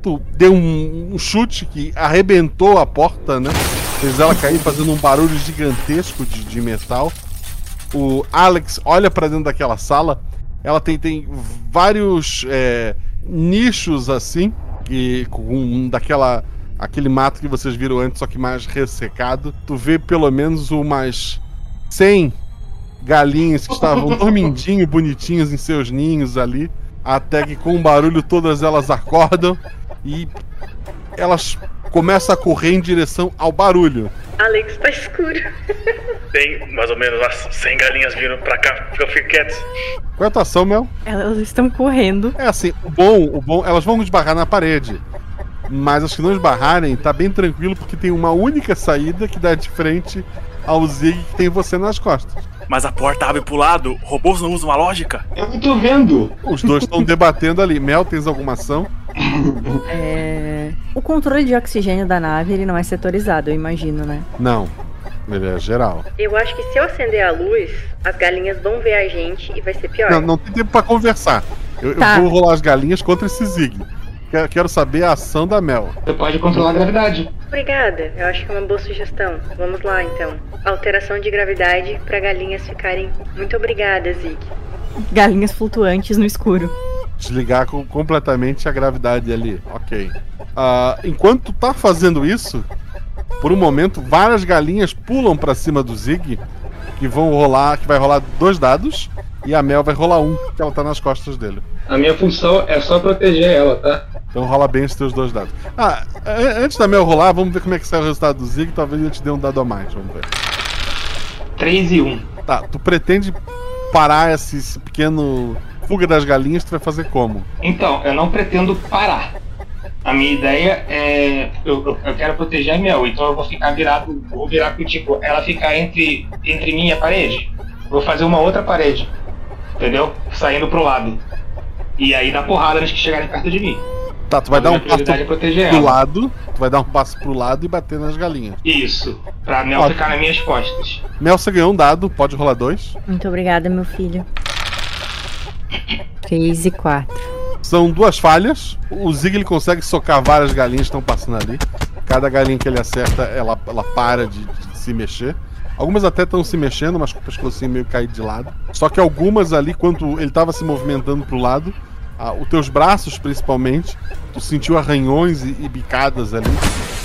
A: tu deu um, um chute que arrebentou a porta, né? Fez ela cair fazendo um barulho gigantesco de, de metal. O Alex olha para dentro daquela sala. Ela tem, tem vários é, nichos assim, e com um, daquela aquele mato que vocês viram antes, só que mais ressecado. Tu vê pelo menos umas 100 galinhas que estavam dormindinho, bonitinhas em seus ninhos ali. Até que com um barulho todas elas acordam e elas começam a correr em direção ao barulho.
N: Alex, tá escuro.
L: Tem mais ou menos umas 100 galinhas vindo pra cá, eu fico quieto.
A: Qual é a tua ação, Mel?
J: Elas estão correndo.
A: É assim, o bom, o bom, elas vão esbarrar na parede. Mas as que não esbarrarem, tá bem tranquilo porque tem uma única saída que dá de frente ao Zig que tem você nas costas.
L: Mas a porta abre pro lado, robôs não usam uma lógica?
K: Eu não tô vendo.
A: Os dois estão debatendo ali. Mel, tens alguma ação?
J: É... O controle de oxigênio da nave ele não é setorizado, eu imagino, né?
A: Não. Ele é geral.
N: Eu acho que se eu acender a luz, as galinhas vão ver a gente e vai ser pior.
A: Não, não tem tempo pra conversar. Eu, tá. eu vou rolar as galinhas contra esse Zig. Quero saber a ação da Mel.
K: Você pode controlar a gravidade.
N: Obrigada, eu acho que é uma boa sugestão. Vamos lá então. Alteração de gravidade para galinhas ficarem. Muito obrigada, Zig.
J: Galinhas flutuantes no escuro.
A: Desligar com, completamente a gravidade ali. Ok. Uh, enquanto tá fazendo isso, por um momento, várias galinhas pulam para cima do Zig, que vão rolar, que vai rolar dois dados, e a Mel vai rolar um, que ela tá nas costas dele.
K: A minha função é só proteger ela, tá?
A: Então rola bem os teus dois dados. Ah, antes da Mel rolar, vamos ver como é que sai o resultado do Zig. Talvez ele te dê um dado a mais. Vamos ver.
K: 3 e 1.
A: Tá, tu pretende parar esse, esse pequeno fuga das galinhas, tu vai fazer como?
K: Então, eu não pretendo parar. A minha ideia é. Eu, eu, quero proteger a Mel, então eu vou ficar virado. Vou virar com tipo, ela ficar entre, entre mim e a parede. Vou fazer uma outra parede. Entendeu? Saindo pro lado. E aí dá porrada nos que chegarem perto de mim.
A: Tá, tu vai
K: a
A: dar um passo
K: é proteger
A: pro
K: ela.
A: lado, tu vai dar um passo pro lado e bater nas galinhas.
K: Isso, pra Mel ficar nas minhas costas.
A: Mel, você ganhou um dado, pode rolar dois.
J: Muito obrigada, meu filho. 3 e 4.
A: São duas falhas. O Zig ele consegue socar várias galinhas que estão passando ali. Cada galinha que ele acerta, ela, ela para de, de se mexer. Algumas até estão se mexendo, mas com o pescocinho meio caído de lado. Só que algumas ali, quando ele estava se movimentando pro lado, ah, os teus braços principalmente, tu sentiu arranhões e, e bicadas ali.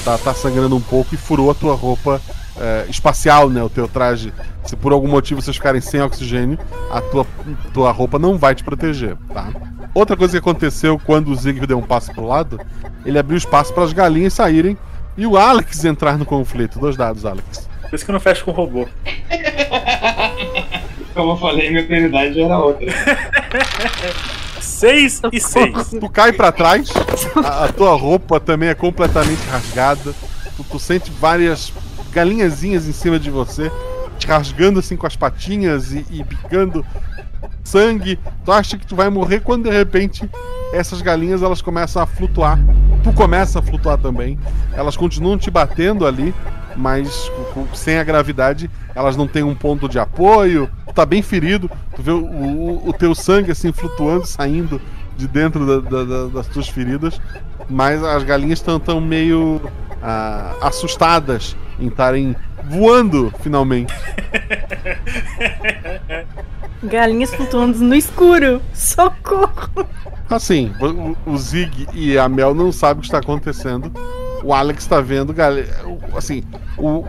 A: tá, tá sangrando um pouco e furou a tua roupa é, espacial, né? O teu traje. Se por algum motivo vocês ficarem sem oxigênio, a tua, tua roupa não vai te proteger, tá? Outra coisa que aconteceu quando o Zig deu um passo pro lado, ele abriu espaço para as galinhas saírem e o Alex entrar no conflito. Dois dados, Alex.
L: Por isso que eu não fecho com o robô.
K: Como eu falei, minha prioridade era outra.
L: 6 e 6.
A: Tu cai para trás, a, a, tua roupa também é completamente rasgada. Tu, tu sente várias galinhazinhas em cima de você, te rasgando assim com as patinhas e, e picando sangue. Tu acha que tu vai morrer quando de repente essas galinhas elas começam a flutuar. Tu começa a flutuar também. Elas continuam te batendo ali, mas sem a gravidade, elas não têm um ponto de apoio. Tu tá bem ferido, tu vê o, o, o teu sangue assim flutuando, saindo de dentro da, da, da, das tuas feridas, mas as galinhas estão tão meio ah, assustadas em estarem voando finalmente.
J: Galinhas flutuando no escuro. Socorro!
A: Assim, o, o Zig e a Mel não sabem o que está acontecendo. O Alex está vendo, assim, o,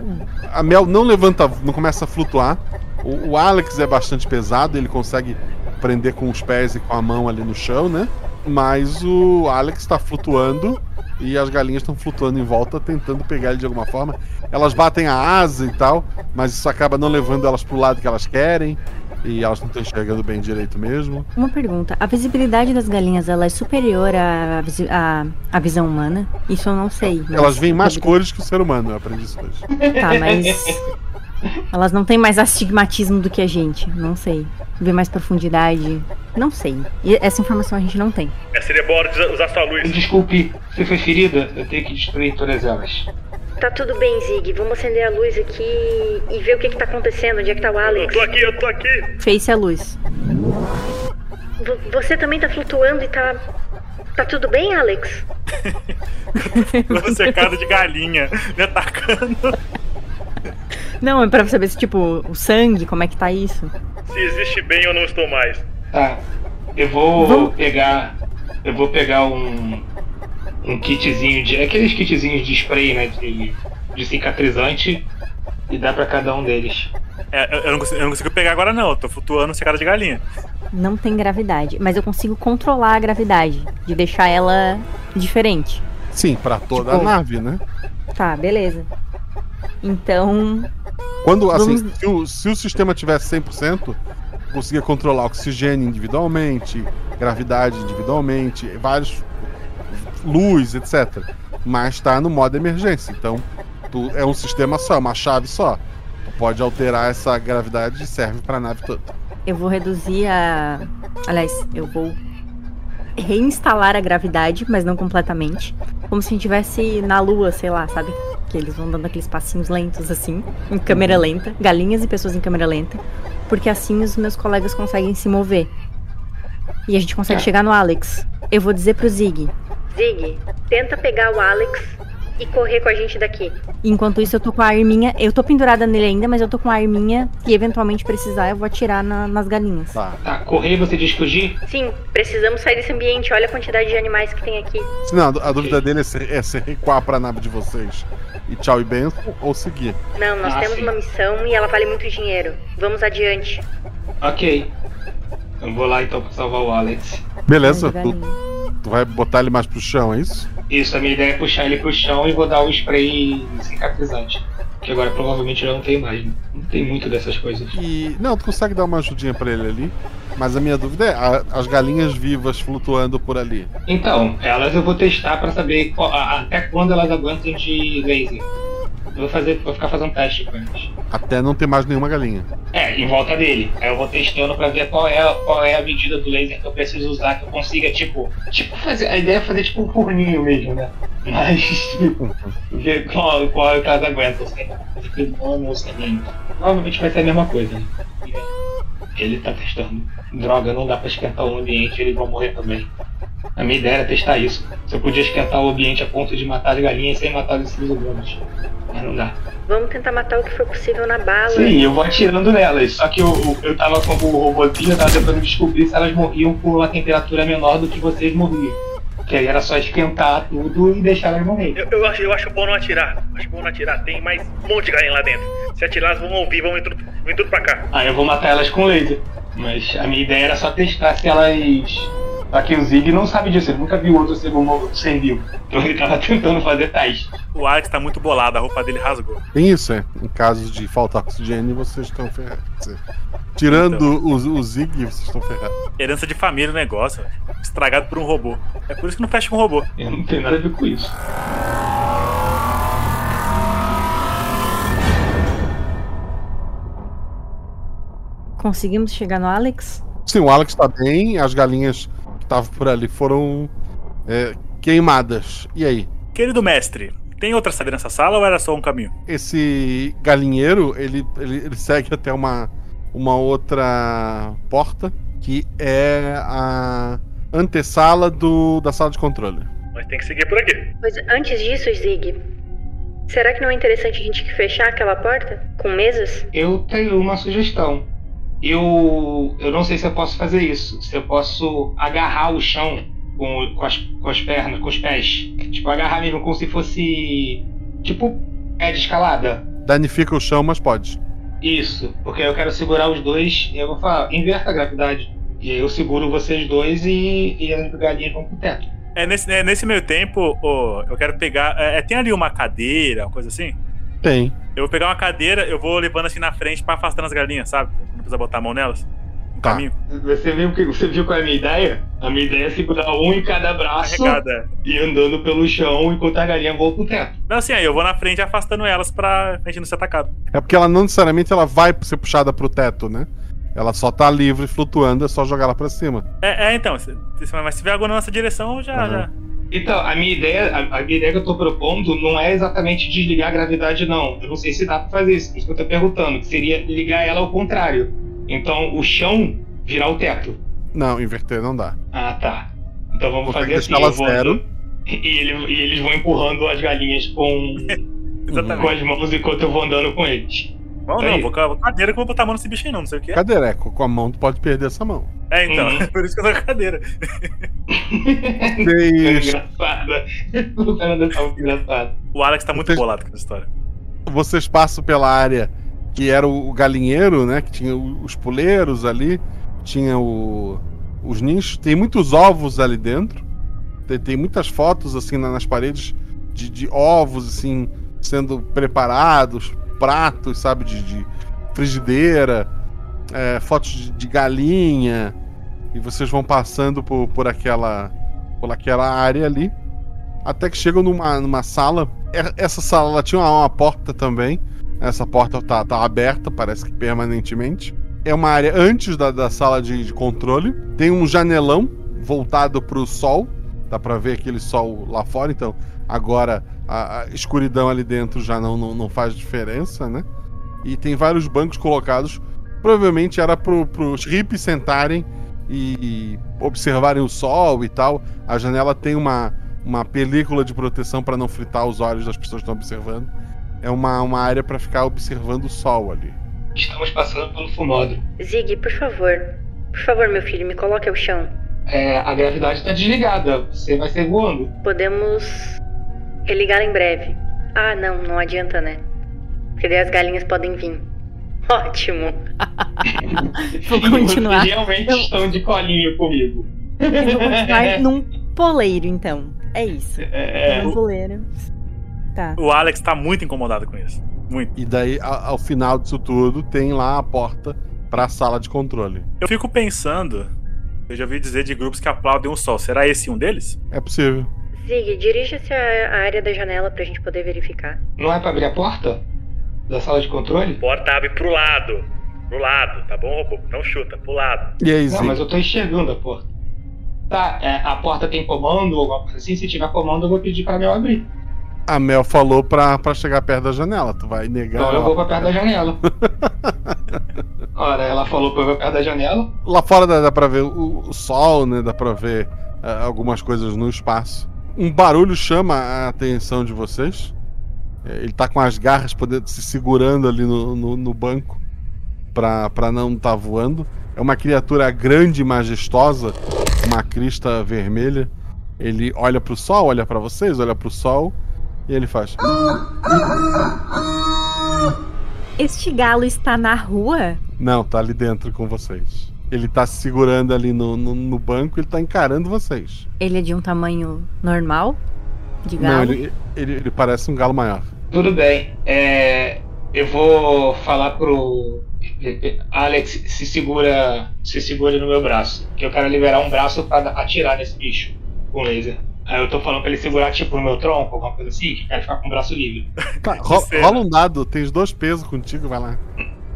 A: a Mel não levanta, não começa a flutuar. O, o Alex é bastante pesado, ele consegue prender com os pés e com a mão ali no chão, né? Mas o Alex está flutuando e as galinhas estão flutuando em volta, tentando pegar ele de alguma forma. Elas batem a asa e tal, mas isso acaba não levando elas pro lado que elas querem. E elas não estão enxergando bem direito mesmo.
J: Uma pergunta: a visibilidade das galinhas ela é superior à, à, à visão humana? Isso eu não sei.
A: Elas veem mais cores que o ser humano, eu aprendi isso hoje.
J: Tá, mas. Elas não têm mais astigmatismo do que a gente. Não sei. Vê mais profundidade. Não sei. E essa informação a gente não tem.
L: É, seria bom usar sua luz.
K: Desculpe, você foi ferida? Eu tenho que destruir todas elas.
N: Tá tudo bem, Zig. Vamos acender a luz aqui e ver o que que tá acontecendo. Onde é que tá o Alex?
L: Eu tô aqui, eu tô aqui.
J: Face a luz.
N: V você também tá flutuando e tá. Tá tudo bem, Alex?
L: Tô cercado de galinha me atacando.
J: Não, é pra saber se, tipo, o sangue, como é que tá isso.
L: Se existe bem, eu não estou mais.
K: Tá. Eu vou Vamos... pegar. Eu vou pegar um um kitzinho de. aqueles kitzinhos de spray, né? De, de cicatrizante e dá para cada um deles.
L: É, eu não, consigo, eu não, consigo, pegar agora não, eu tô flutuando secada de galinha.
J: Não tem gravidade, mas eu consigo controlar a gravidade, de deixar ela diferente.
A: Sim, para toda tipo, a nave, né?
J: Tá, beleza. Então.
A: Quando, assim, vamos... se, o, se o sistema tivesse 100%, conseguia controlar oxigênio individualmente, gravidade individualmente, vários luz, etc. Mas está no modo emergência. Então, tu, é um sistema só, uma chave só. Tu pode alterar essa gravidade e serve para a nave toda.
J: Eu vou reduzir a. Aliás, eu vou reinstalar a gravidade, mas não completamente. Como se a gente estivesse na lua, sei lá, sabe? Que eles vão dando aqueles passinhos lentos assim, em câmera uhum. lenta. Galinhas e pessoas em câmera lenta. Porque assim os meus colegas conseguem se mover. E a gente consegue é. chegar no Alex. Eu vou dizer pro Zig:
N: Zig, tenta pegar o Alex e correr com a gente daqui.
J: Enquanto isso, eu tô com a arminha. Eu tô pendurada nele ainda, mas eu tô com a arminha. Se eventualmente precisar, eu vou atirar na, nas galinhas.
K: Tá. tá. Correr, você diz fugir?
N: Sim, precisamos sair desse ambiente. Olha a quantidade de animais que tem aqui.
A: Não, a dúvida dele é se, é se recuar pra nave de vocês e tchau e benção ou seguir.
N: Não, nós ah, temos sim. uma missão e ela vale muito dinheiro. Vamos adiante.
K: Ok. Eu vou lá então pra salvar o Alex.
A: Beleza, tu, Tu vai botar ele mais pro chão, é isso?
K: Isso, a minha ideia é puxar ele pro chão e vou dar o spray cicatrizante. Que agora provavelmente já não tem mais. Né? Não tem muito dessas coisas.
A: E. Não, tu consegue dar uma ajudinha pra ele ali. Mas a minha dúvida é, a, as galinhas vivas flutuando por ali.
K: Então, elas eu vou testar para saber qual, a, até quando elas aguentam de laser. Eu vou fazer, vou ficar fazendo teste com eles.
A: Até não ter mais nenhuma galinha.
K: É, em volta dele. Aí eu vou testando pra ver qual é, qual é a medida do laser que eu preciso usar, que eu consiga, tipo. Tipo, fazer. A ideia é fazer tipo um forninho mesmo, né? Mas. ver qual, qual é o que elas aguentam, assim. Fazer dano, assim. Provavelmente vai ser a mesma coisa, né? Ele tá testando. Droga, não dá pra esquentar o ambiente, eles vão morrer também. A minha ideia era testar isso. Se eu podia esquentar o ambiente a ponto de matar as galinhas sem matar os seres humanos. Mas não dá.
N: Vamos tentar matar o que for possível na bala.
K: Sim, eu vou atirando nelas. Só que eu, eu, eu tava com o robôzinho, eu tava tentando descobrir se elas morriam por uma temperatura menor do que vocês morriam. Porque aí era só esquentar tudo e deixar elas morrer.
L: Eu, eu, acho, eu acho bom não atirar. Acho bom não atirar. Tem mais um monte de galinha lá dentro. Se atirar, elas vão ouvir, vão vir tudo, vem tudo pra cá.
K: Aí eu vou matar elas com laser. Mas a minha ideia era só testar se elas. Que o Zig não sabe disso, ele nunca viu outro ser humano sem vivo. Então ele tava tentando fazer teste.
L: O Alex tá muito bolado, a roupa dele rasgou.
A: Tem isso, é. Em caso de faltar oxigênio, vocês estão ferrados. Tirando
L: Então.
A: o, o Zig, vocês estão ferrados.
L: Herança de família o negócio, velho. estragado por um robô. É por isso que não fecha com robô.
K: Eu não tenho nada a ver com isso.
J: Conseguimos chegar no Alex?
A: Sim, o Alex tá bem, as galinhas estavam por ali foram é, queimadas. E aí?
L: Querido mestre, tem outra saída nessa sala ou era só um caminho?
A: Esse galinheiro, ele, ele, ele segue até uma, uma outra porta, que é a antessala do, da sala de controle.
L: Mas tem que seguir por aqui.
N: Pois antes disso, Zig, será que não é interessante a gente fechar aquela porta? Com mesas?
K: Eu tenho uma sugestão. Eu, eu não sei se eu posso fazer isso. Se eu posso agarrar o chão com, com, as, com as pernas, com os pés. Tipo, agarrar mesmo como se fosse. Tipo, pé de escalada.
A: Danifica o chão, mas pode.
K: Isso, porque eu quero segurar os dois e eu vou falar, inverta a gravidade. E aí eu seguro vocês dois e, e as galinhas vão pro teto.
L: É nesse, é, nesse meio tempo, ô, eu quero pegar. É, tem ali uma cadeira, uma coisa assim?
A: Tem.
L: Eu vou pegar uma cadeira, eu vou levando assim na frente pra afastando as galinhas, sabe? Não precisa botar a mão nelas. No
A: Tá.
L: caminho.
K: Você viu, que, você viu qual é a minha ideia? A minha ideia é segurar um em cada braço
L: Carregada.
K: e andando pelo chão enquanto a galinha voa pro teto.
L: Não, assim, aí eu vou na frente afastando elas pra gente não ser atacado.
A: É porque ela não necessariamente ela vai ser puxada pro teto, né? Ela só tá livre, flutuando, é só jogar ela pra cima.
L: É, é então, se- se- mas se vier alguma na nossa direção, já.
A: Uhum.
L: já.
K: Então, a minha ideia, a, a minha ideia que eu tô propondo não é exatamente desligar a gravidade, não. Eu não sei se dá pra fazer isso, por isso que eu tô perguntando, que seria ligar ela ao contrário. Então, o chão virar o teto.
A: Não, inverter não dá.
K: Ah, tá. Então vamos
A: Vou
K: fazer assim,
A: deixar ela
K: eu vou
A: zero.
K: e, ele- e eles vão empurrando as galinhas com, com as mãos enquanto eu vou andando com eles.
L: Não,
K: Aí.
L: não, vou com a cadeira que eu vou botar a mão nesse bicho aí, não, não sei o que é.
A: Cadeira, é, com com a mão tu pode perder essa mão.
L: É, então,
K: Uhum.
L: por isso que eu tô com a cadeira.
A: Vocês,
K: Engraçada. O Fernando tá muito engraçado.
L: O Alex tá muito
A: Vocês-
L: bolado com essa história.
A: vocês passam pela área que era o galinheiro, né? Que tinha o- os puleiros ali, tinha o, os nichos. Tem muitos ovos ali dentro. Tem, tem muitas fotos assim na- nas paredes de, de ovos assim sendo preparados, pratos, sabe, de, de frigideira, é, fotos de, de galinha. E vocês vão passando por, por aquela por aquela área ali até que chegam numa, numa sala. Essa sala ela tinha uma, uma porta também. Essa porta tá, tá aberta, parece que permanentemente. É uma área antes da, da sala de, de controle. Tem um janelão voltado pro sol. Dá pra ver aquele sol lá fora. Então, agora a, a escuridão ali dentro já não, não, não faz diferença, né? E tem vários bancos colocados. Provavelmente era pro, pros hippies sentarem e observarem o sol e tal. A janela tem uma, uma película de proteção para não fritar os olhos das pessoas que estão observando. É uma, uma área para ficar observando o sol ali.
K: Estamos passando pelo fumódromo.
N: Zig, por favor. Por favor, meu filho, me coloque ao chão.
K: É, a gravidade tá desligada. Você vai ser voando.
N: Podemos religar em breve. Ah, não, não adianta, né? Porque daí as galinhas podem vir. Ótimo.
J: Vou continuar.
K: Vocês realmente
J: Eu-
K: estão de colinho comigo.
J: Eu vou continuar num poleiro, então. É isso.
K: É,
J: num poleiro. Tá.
L: O Alex tá muito incomodado com isso. Muito.
A: E daí, ao final disso tudo, tem lá a porta para a sala de controle.
L: Eu fico pensando. Eu já ouvi dizer de grupos que aplaudem o sol. Será esse um deles?
A: É possível.
N: Zig, dirija-se à área da janela pra gente poder verificar.
K: Não é pra abrir a porta? Da sala de controle?
L: Porta abre pro lado. Pro lado, tá bom, robô? Não chuta, pro lado.
A: E aí,
K: Não,
A: Zig?
K: mas eu tô enxergando a porta. Tá, é, a porta tem comando ou alguma coisa assim? Se tiver comando, eu vou pedir pra Mel abrir.
A: A Mel falou pra, pra chegar perto da janela. Tu vai negar.
K: Então eu
A: ela?
K: vou pra perto da janela. Ora, ela falou pra eu ir perto da janela.
A: Lá fora dá, dá pra ver o, o sol, né? Dá pra ver ah, algumas coisas no espaço. Um barulho chama a atenção de vocês. É, Ele tá com as garras podendo, se segurando ali no, no, no banco pra, pra não estar tá voando. É uma criatura grande e majestosa, uma crista vermelha. Ele olha pro sol, olha pra vocês, olha pro sol e ele faz.
J: Este galo está na rua?
A: Não, tá ali dentro com vocês. Ele tá se segurando ali no, no, no banco, ele tá encarando vocês.
J: Ele é de um tamanho normal? De
A: Não,
J: galo?
A: ele, ele, ele parece um galo maior.
K: Tudo bem. É, eu vou falar pro Alex se segura, se segura no meu braço, que eu quero liberar um braço pra atirar nesse bicho com laser. Aí eu tô falando pra ele segurar tipo no meu tronco, alguma coisa assim, que eu quero ficar com o braço livre.
A: Tá, ro- rola um dado, tem os dois pesos contigo, vai lá.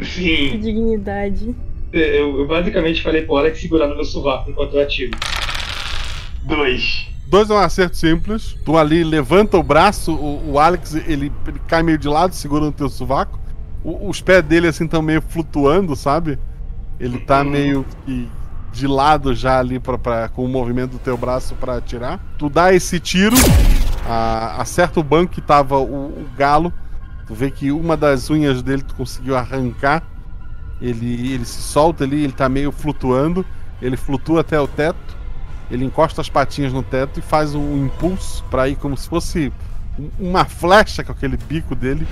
K: Sim.
J: Dignidade.
K: Eu, eu basicamente falei pro Alex segurar no meu sovaco enquanto eu atiro. Dois.
A: Dois é um acerto simples. Tu ali levanta o braço, o, o Alex ele, ele cai meio de lado, segura no teu sovaco. O- os pés dele assim estão meio flutuando, sabe? Ele tá meio que de lado já ali pra, pra- com o movimento do teu braço pra atirar. Tu dá esse tiro, a- acerta o banco que tava o, o galo. Tu vê que uma das unhas dele tu conseguiu arrancar. Ele, ele se solta ali, ele tá meio flutuando. Ele flutua até o teto. Ele encosta as patinhas no teto e faz um impulso pra ir como se fosse um- uma flecha com aquele bico dele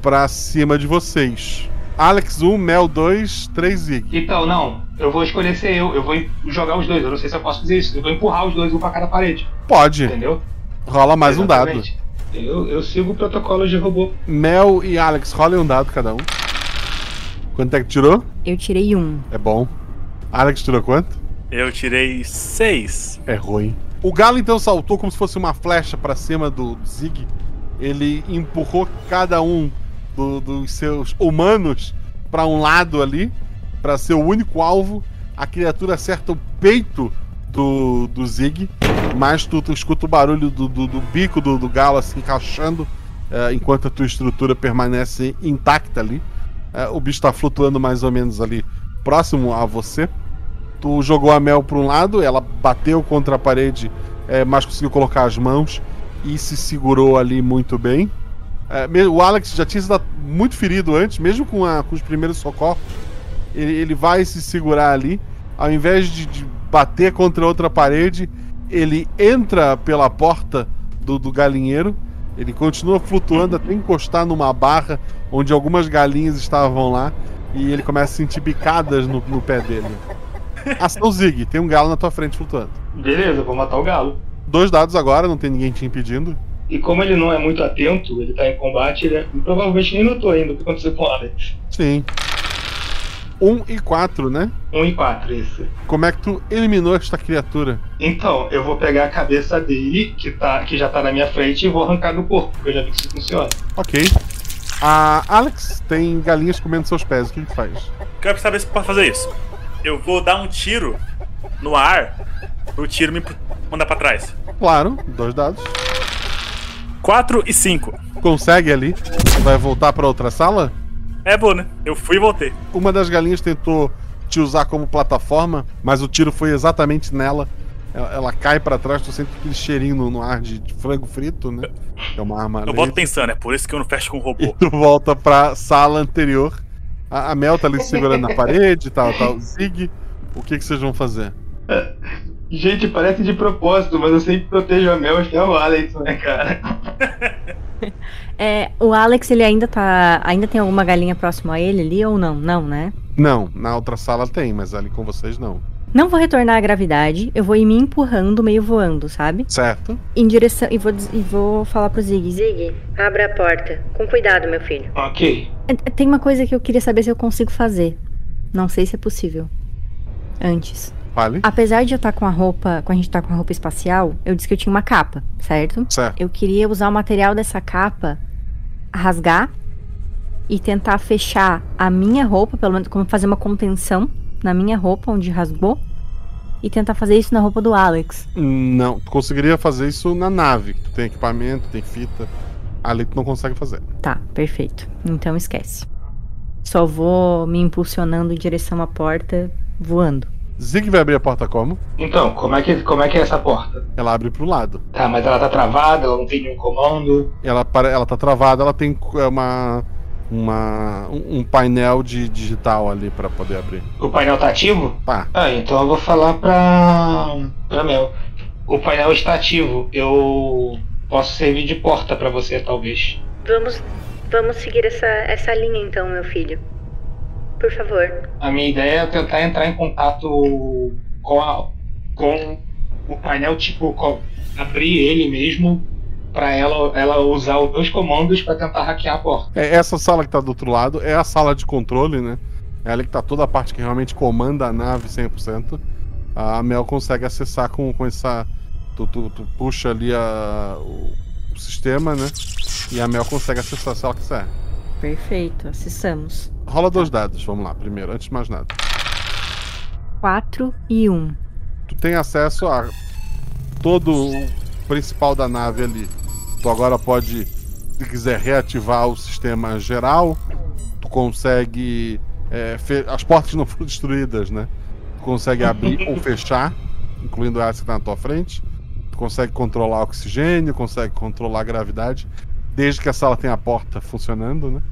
A: pra cima de vocês. Alex 1, Mel 2, 3 Zig.
K: Então, não, eu vou escolher ser eu, eu vou jogar os dois, eu não sei se eu posso fazer isso, eu vou empurrar os dois um pra cada parede.
A: Pode.
K: Entendeu?
A: Rola mais um dado.
K: Exatamente. Eu, eu sigo o protocolo de robô.
A: Mel e Alex, rolem um dado cada um. Quanto é que tirou?
J: Eu tirei um.
A: É bom. Alex tirou quanto?
L: Eu tirei seis.
A: É ruim. O galo então saltou como se fosse uma flecha pra cima do Zig. Ele empurrou cada um do- dos seus humanos pra um lado ali, pra ser o único alvo. A criatura acerta o peito do, do Zig, mas tu, tu escuta o barulho do, do- do bico do, do galo assim rachando, eh, enquanto a tua estrutura permanece intacta ali. Eh, o bicho tá flutuando mais ou menos ali próximo a você. Tu jogou a Mel para um lado, ela bateu contra a parede, é, mas conseguiu colocar as mãos e se segurou ali muito bem. É, o Alex já tinha sido muito ferido antes, mesmo com, a- com os primeiros socorros. Ele, ele vai se segurar ali. Ao invés de, de bater contra outra parede, ele entra pela porta do, do galinheiro. Ele continua flutuando até encostar numa barra onde algumas galinhas estavam lá. E ele começa a sentir bicadas no, no pé dele. Ação Zig, tem um galo na tua frente flutuando.
K: Beleza, vou matar o galo.
A: Dois dados agora, não tem ninguém te impedindo.
K: E como ele não é muito atento, ele tá em combate, ele provavelmente nem notou ainda o que aconteceu com o Alex.
A: Sim. Um e quatro, né?
K: Um e quatro, isso.
A: Como é que tu eliminou esta criatura?
K: Então, eu vou pegar a cabeça dele, que, tá, que já tá na minha frente, e vou arrancar do corpo, porque eu já vi que isso funciona.
A: Ok. A Alex tem galinhas comendo seus pés. O que ele faz?
L: Quero saber se pode fazer isso. Eu vou dar um tiro no ar pro tiro me mandar pra trás.
A: Claro, dois dados.
L: 4 e 5.
A: Consegue ali. Vai voltar pra outra sala?
L: É bom, né? Eu fui e voltei.
A: Uma das galinhas tentou te usar como plataforma, mas o tiro foi exatamente nela. Ela, ela cai pra trás, tu sente aquele cheirinho no, no ar de, de frango frito, né? É uma arma.
L: Eu volto pensando, é por isso que eu não fecho com o robô.
A: E tu volta pra sala anterior. A, a Mel tá ali segurando na parede, tá, tá o Zig. O que, que vocês vão fazer?
K: Gente, parece de propósito, mas eu sempre protejo a Mel, acho que é o Alex, né, cara?
J: É, o Alex, ele ainda tá. Ainda tem alguma galinha próximo a ele ali ou não? Não, né?
A: Não, na outra sala tem, mas ali com vocês não.
J: Não vou retornar à gravidade, eu vou ir me empurrando, meio voando, sabe?
A: Certo.
J: Em direção. E vou, e vou falar pro Zig.
N: Zig, abra a porta. Com cuidado, meu filho.
K: Ok.
J: É, Tem uma coisa que eu queria saber se eu consigo fazer. Não sei se é possível. Antes.
A: Fale.
J: Apesar de eu estar com a roupa, quando a gente tá com a roupa espacial, eu disse que eu tinha uma capa, certo?
A: Certo.
J: Eu queria usar o material dessa capa, rasgar e tentar fechar a minha roupa, pelo menos como fazer uma contenção na minha roupa onde rasgou e tentar fazer isso na roupa do Alex.
A: Não, tu conseguiria fazer isso na nave. que Tu tem equipamento, tem fita. Ali tu não consegue fazer.
J: Tá, perfeito. Então esquece. Só vou me impulsionando em direção à porta, voando.
A: Zig vai abrir a porta como?
K: Então, como é que, como é, que é essa porta?
A: Ela abre pro lado.
K: Tá, mas ela tá travada, ela não tem nenhum comando.
A: Ela, para- ela tá travada, ela tem é, uma, uma, um painel de digital ali pra poder abrir.
K: O painel tá ativo?
A: Tá.
K: Ah, então eu vou falar pra. pra Mel. O painel está ativo. Eu posso servir de porta para você, talvez.
N: Vamos, vamos seguir essa, essa linha então, meu filho. Por favor.
K: A minha ideia é tentar entrar em contato com, a, com o painel, tipo, com, abrir ele mesmo para ela, ela usar os dois comandos para tentar hackear a porta.
A: É, essa sala que tá do outro lado é a sala de controle, né? É ali que tá toda a parte que realmente comanda a nave 100%. A Mel consegue acessar com, com essa. Tu, tu, tu puxa ali a, o, o, sistema, né? E a Mel consegue acessar se ela quiser.
J: Perfeito, acessamos.
A: Rola dois dados, vamos lá, primeiro, antes de mais nada.
J: 4 e 1. Um.
A: Tu tem acesso a todo o principal da nave ali. Tu agora pode, se quiser, reativar o sistema geral. Tu consegue. É, as portas não foram destruídas, né? Tu consegue abrir ou fechar, incluindo essa que tá na tua frente. Tu consegue controlar o oxigênio, consegue controlar a gravidade, desde que a sala tenha a porta funcionando, né?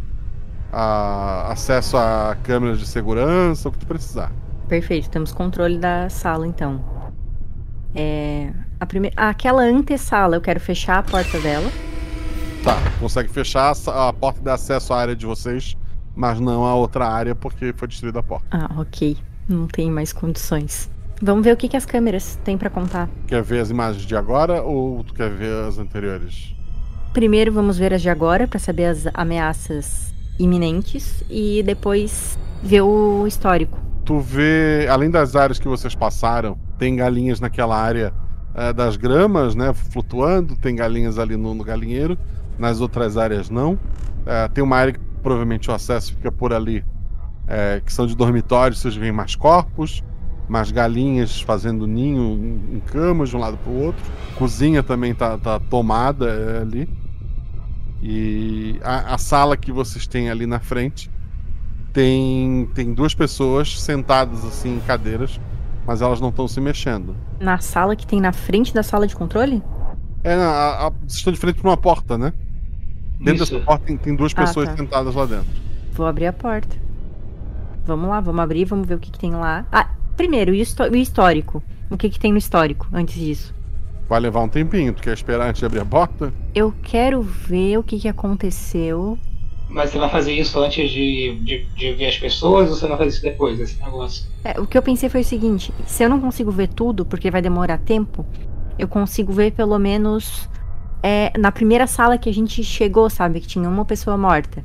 A: A, acesso a câmeras de segurança, o que tu precisar.
J: Perfeito, temos controle da sala então. É, a primeira, aquela antessala, eu quero fechar a porta dela.
A: Tá, consegue fechar a porta de acesso à área de vocês, mas não a outra área porque foi destruída a porta.
J: Ah, ok. Não tem mais condições. Vamos ver o que, que as câmeras têm para contar.
A: Quer ver as imagens de agora ou tu quer ver as anteriores?
J: Primeiro vamos ver as de agora para saber as ameaças iminentes e depois ver o histórico.
A: Tu vê, além das áreas que vocês passaram, tem galinhas naquela área é, das gramas, né, flutuando, tem galinhas ali no, no galinheiro, nas outras áreas não. É, tem uma área que provavelmente o acesso fica por ali, é, que são de dormitórios, vocês veem mais corpos, mais galinhas fazendo ninho em, em camas de um lado para o outro. Cozinha também tá, tá tomada ali. E a, a sala que vocês têm ali na frente tem, tem duas pessoas sentadas assim em cadeiras mas elas não estão se mexendo.
J: Na sala que tem na frente da sala de controle?
A: É, a, a, vocês estão de frente para uma porta, né? Dentro Isso. dessa porta tem, tem duas ah, pessoas tá. sentadas lá dentro.
J: Vou abrir a porta. Vamos lá, vamos abrir, vamos ver o que, que tem lá. Ah, primeiro, o, o histórico. O que, que tem no histórico antes disso?
A: Vai levar um tempinho. Tu quer esperar antes de abrir a porta?
J: Eu quero ver o que, que aconteceu
K: mas você vai fazer isso antes de, de, de, ver as pessoas ou você vai fazer isso depois, esse negócio?
J: É, o que eu pensei foi o seguinte: se eu não consigo ver tudo, porque vai demorar tempo, eu consigo ver pelo menos é, na primeira sala que a gente chegou, sabe? Que tinha uma pessoa morta.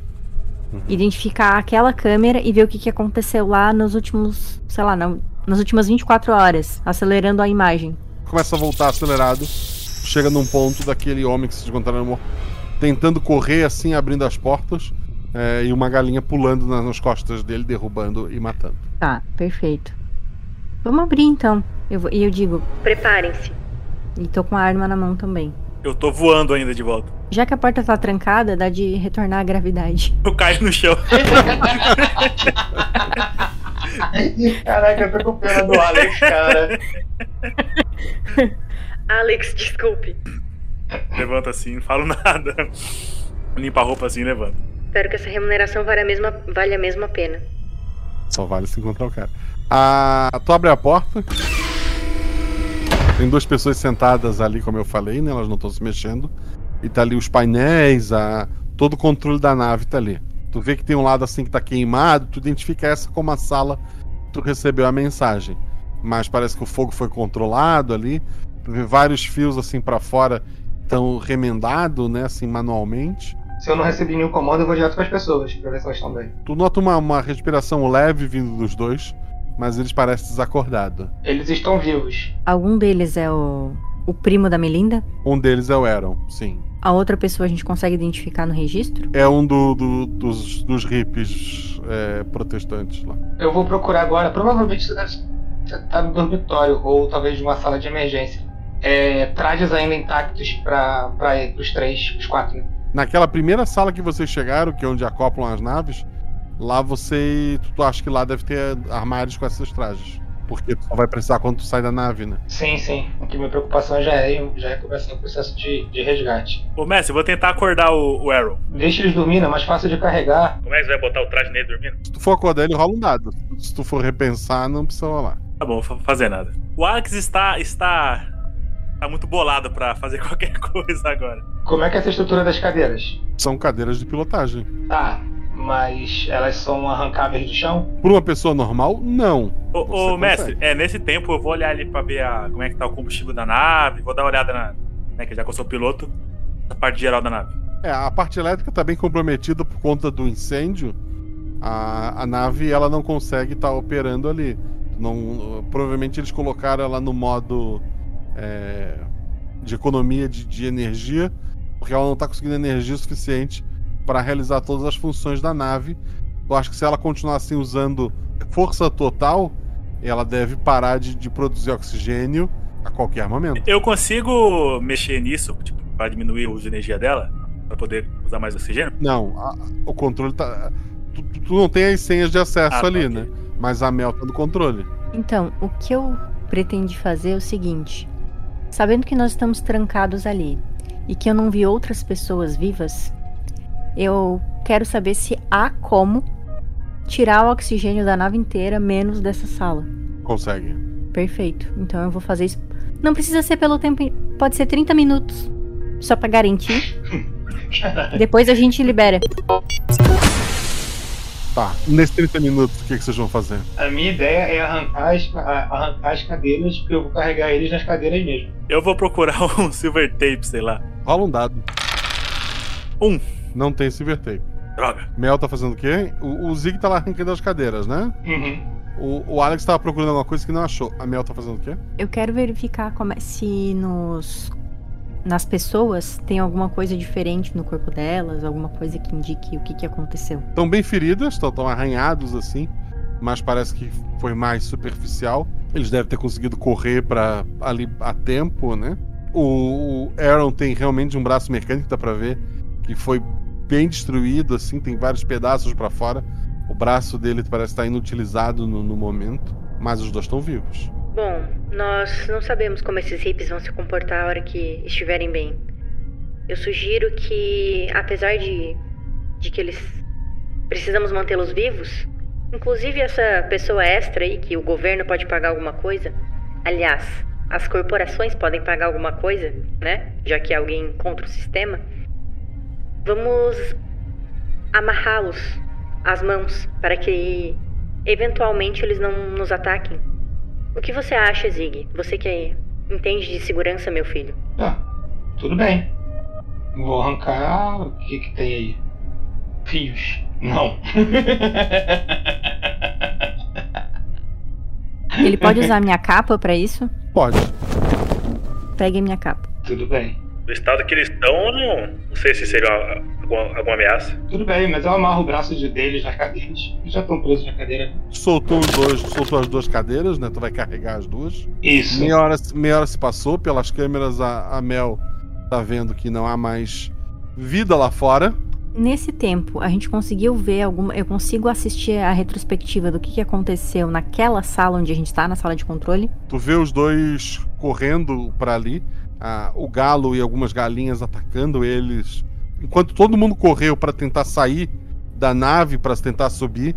J: Uhum. Identificar aquela câmera e ver o que, que aconteceu lá nos últimos, sei lá, na, nas últimas 24 horas, acelerando a imagem.
A: Começa a voltar acelerado, chega num ponto daquele homem que se encontraram morto tentando correr assim, abrindo as portas. É, e uma galinha pulando nas costas dele, derrubando e matando.
J: Tá, perfeito. Vamos abrir então. E eu, eu digo:
N: preparem-se.
J: E tô com a arma na mão também.
L: Eu tô voando ainda de volta.
J: Já que a porta tá trancada, dá de retornar à gravidade.
L: Eu caio no chão.
K: Caraca, eu tô com pena do Alex, cara.
N: Alex, desculpe.
L: Levanta assim, não falo nada. Limpa a roupa assim e levanta.
N: Espero que essa remuneração vale a mesma, vale a mesma pena.
A: Só vale se encontrar o cara. Ah, tu abre a porta. Tem duas pessoas sentadas ali, como eu falei, né? Elas não estão se mexendo. E tá ali os painéis, a... todo o controle da nave tá ali. Tu vê que tem um lado assim que tá queimado, tu identifica essa como a sala que tu recebeu a mensagem. Mas parece que o fogo foi controlado ali. Tu vê vários fios assim para fora tão remendado, né, assim, manualmente.
K: Se eu não recebi nenhum comando, eu vou direto para as pessoas, pra ver se elas estão bem.
A: Tu nota uma, uma respiração leve vindo dos dois, mas eles parecem desacordados.
K: Eles estão vivos.
J: Algum deles é o, o primo da Melinda?
A: Um deles é o Aaron, sim.
J: A outra pessoa a gente consegue identificar no registro?
A: É um do, do, dos, dos hippies é, protestantes lá.
K: Eu vou procurar agora. Provavelmente você deve estar no dormitório ou talvez numa sala de emergência é, trajes ainda intactos para os três, os quatro. Né?
A: Naquela primeira sala que vocês chegaram, que é onde acoplam as naves, lá você. Tu, tu acha que lá deve ter armários com esses trajes. Porque tu só vai precisar quando tu sai da nave, né?
K: Sim, sim. Aqui minha preocupação já é, já é começar o processo de, de resgate.
L: Ô, Messi, eu vou tentar acordar o, o Arrow.
K: Deixa eles dormindo, é mais fácil de carregar.
L: Como é que você vai botar o traje nele dormindo?
A: Se tu for acordar ele, rola um dado. Se tu for repensar, não precisa rolar.
L: Tá bom, vou fazer nada. O Alex está, está tá muito bolado pra fazer qualquer coisa agora.
K: Como é que é essa estrutura das cadeiras?
A: São cadeiras de pilotagem.
K: Tá, mas elas são arrancáveis do chão?
A: Por uma pessoa normal, não.
L: Ô, ô mestre, é, nesse tempo eu vou olhar ali pra ver a, como é que tá o combustível da nave, vou dar uma olhada na. Né, que já que eu sou piloto, na parte geral da nave.
A: É, a parte elétrica tá bem comprometida por conta do incêndio. A, a nave ela não consegue estar operando ali. Não, provavelmente eles colocaram ela no modo é, de economia de, de energia, porque ela não está conseguindo energia suficiente para realizar todas as funções da nave. Eu acho que se ela continuar assim usando força total, ela deve parar de, de produzir oxigênio a qualquer momento.
L: Eu consigo mexer nisso, tipo, pra diminuir o uso de energia dela? Pra poder usar mais oxigênio?
A: Não, a- o controle tá. Tu, tu- não tem as senhas de acesso
L: Ah, tá,
A: ali,
L: ok.
A: né? Mas a Mel tá no controle.
J: Então, o que eu pretendi fazer é o seguinte: sabendo que nós estamos trancados ali e que eu não vi outras pessoas vivas, eu quero saber se há como tirar o oxigênio da nave inteira, menos dessa sala.
A: Consegue.
J: Perfeito. Então eu vou fazer isso. Não precisa ser pelo tempo. Pode ser 30 minutos. Só pra garantir. Depois a gente libera.
A: Tá. Nesses 30 minutos, o que, que vocês vão fazer?
K: A minha ideia é arrancar as, arrancar as cadeiras, porque eu vou carregar eles nas cadeiras mesmo.
L: Eu vou procurar um silver tape, sei lá.
A: Rola um dado.
L: Um.
A: Não tem silver tape.
L: Droga.
A: Mel tá fazendo o quê? O, o Zig tá lá arrancando as cadeiras, né?
K: Uhum.
A: O, o Alex tava procurando alguma coisa que não achou. A Mel tá fazendo o quê?
J: Eu quero verificar como é- se nos nas pessoas tem alguma coisa diferente no corpo delas, alguma coisa que indique o que, que aconteceu.
A: Estão bem feridas, estão arranhados assim, mas parece que foi mais superficial. Eles devem ter conseguido correr para ali a tempo, né? O, o Aaron tem realmente um braço mecânico, dá pra ver, que foi bem destruído, assim, tem vários pedaços para fora. O braço dele parece estar inutilizado no, no momento, mas os dois estão vivos.
N: Bom, nós não sabemos como esses hippies vão se comportar a hora que estiverem bem. Eu sugiro que, apesar de, de que eles precisamos mantê-los vivos, inclusive essa pessoa extra aí que o governo pode pagar alguma coisa, aliás, as corporações podem pagar alguma coisa, né? Já que é alguém contra o sistema. Vamos amarrá-los às mãos para que eventualmente eles não nos ataquem. O que você acha, Zig? Você que entende de segurança, meu filho.
K: Tá, tudo bem. Vou arrancar. O que que tem aí? Fios. Não.
J: Ele pode usar minha capa pra isso?
A: Pode.
J: Pegue minha capa.
K: Tudo bem.
L: No estado que eles estão, eu não, não sei se seria alguma, alguma ameaça.
K: Tudo bem, mas eu amarro o braço de deles nas cadeiras. Eles já estão presos na cadeira.
A: Soltou os dois, soltou as duas cadeiras, né? Tu vai carregar as duas.
K: Isso.
A: Meia hora, meia hora se passou, pelas câmeras a, a Mel tá vendo que não há mais vida lá fora.
J: Nesse tempo, a gente conseguiu ver alguma. Eu consigo assistir a retrospectiva do que, que aconteceu naquela sala onde a gente tá, na sala de controle.
A: Tu vê os dois correndo pra ali, o galo e algumas galinhas atacando eles. Enquanto todo mundo correu pra tentar sair da nave para tentar subir,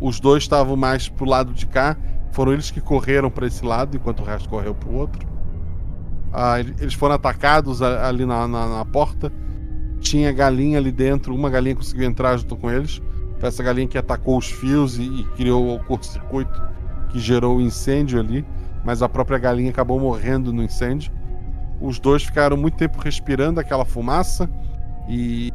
A: os dois estavam mais pro lado de cá. Foram eles que correram pra esse lado, enquanto o resto correu pro outro. Ah, ele- eles foram atacados ali na, na- na porta. Tinha galinha ali dentro, uma galinha conseguiu entrar junto com eles. Foi essa galinha que atacou os fios e, e criou o curto-circuito que gerou o incêndio ali. Mas a própria galinha acabou morrendo no incêndio. Os dois ficaram muito tempo respirando aquela fumaça e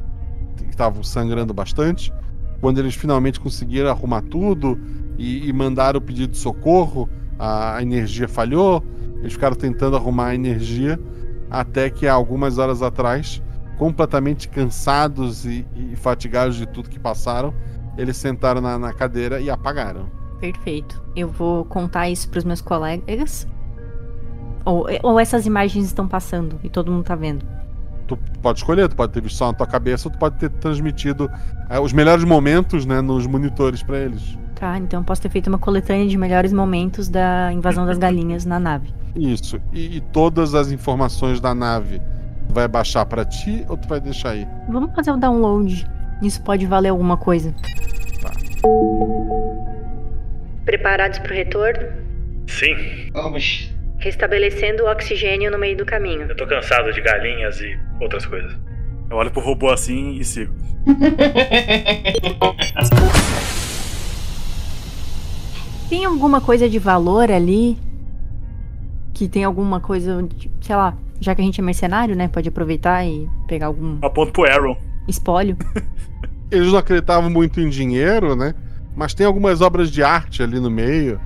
A: estavam sangrando bastante. Quando eles finalmente conseguiram arrumar tudo e, e mandaram o pedido de socorro, a, a energia falhou. Eles ficaram tentando arrumar a energia até que há algumas horas atrás, completamente cansados e, e fatigados de tudo que passaram, eles sentaram na, na cadeira e apagaram.
J: Perfeito. Eu vou contar isso pros meus colegas. Ou, ou essas imagens estão passando e todo mundo tá vendo.
A: Tu pode escolher, tu pode ter visto só na tua cabeça ou tu pode ter transmitido eh, os melhores momentos né, nos monitores pra eles.
J: Tá, então eu posso ter feito uma coletânea de melhores momentos da invasão das galinhas na nave.
A: Isso. E, e todas as informações da nave, tu vai baixar pra ti ou tu vai deixar aí?
J: Vamos fazer o download. Isso pode valer alguma coisa.
N: Preparados pro retorno?
L: Sim.
K: Vamos.
N: Restabelecendo o oxigênio no meio do caminho.
L: Eu tô cansado de galinhas e outras coisas. Eu olho pro robô assim e sigo.
J: Tem alguma coisa de valor ali? Que tem alguma coisa, de, sei lá, já que a gente é mercenário, né? Pode aproveitar e pegar algum
L: Aponto pro Aaron.
J: espólio.
A: Eles não acreditavam muito em dinheiro, né? Mas tem algumas obras de arte ali no meio,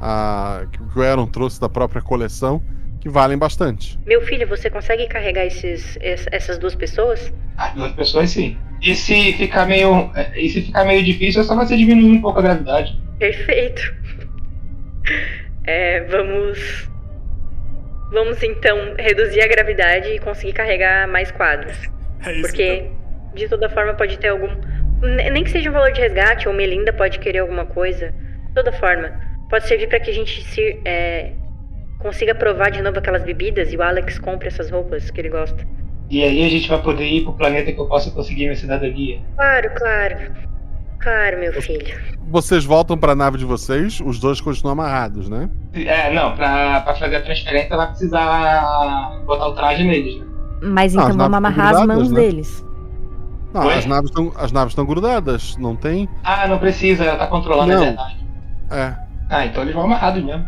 A: ah, que o Aaron trouxe da própria coleção, que valem bastante.
N: Meu filho, você consegue carregar esses, es- essas duas pessoas?
K: Ah, duas pessoas sim. E se ficar meio. E se ficar meio difícil, é só você diminuir um pouco a gravidade.
N: Perfeito. É, vamos. Vamos então reduzir a gravidade e conseguir carregar mais quadros.
L: É isso.
N: Porque, de toda forma, pode ter algum. ne- Nem que seja um valor de resgate, ou Melinda pode querer alguma coisa. De toda forma, pode servir para que a gente se, é, consiga provar de novo aquelas bebidas e o Alex compre essas roupas que ele gosta.
K: E aí a gente vai poder ir pro planeta que eu possa conseguir minha cidadania.
N: Claro, claro. Claro, meu filho.
A: Vocês voltam pra nave de vocês, os dois continuam amarrados, né?
K: É, não, pra, pra fazer a transferência vai precisar botar o traje neles, né?
J: Mas
A: Ah,
J: então
A: as
J: vamos amarrar as mãos
A: né?
J: deles.
A: Não,
K: Oi?
A: as naves estão as naves estão grudadas, não tem?
K: Ah, não precisa, ela tá controlando
A: Não.
K: a verdade.
A: É.
K: Ah, então eles vão amarrados mesmo.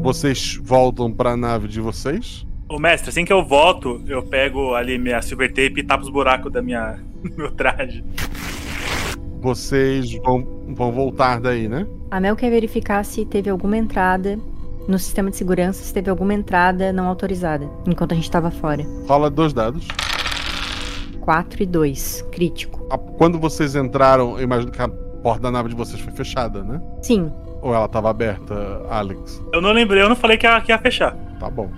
A: Vocês voltam pra nave de vocês?
L: Ô mestre, assim que eu volto, eu pego ali minha silver tape e tapo os buracos da minha do meu traje.
A: Vocês vão, vão voltar daí, né?
J: A Mel quer verificar se teve alguma entrada no sistema de segurança, se teve alguma entrada não autorizada, enquanto a gente tava fora.
A: Rola dois dados.
J: 4 e 2, crítico.
A: Quando vocês entraram, eu imagino que a porta da nave de vocês foi fechada, né?
J: Sim,
A: Ou ela tava aberta, Alex?
L: Eu não lembrei, eu não falei que ia, que ia fechar.
A: Tá bom.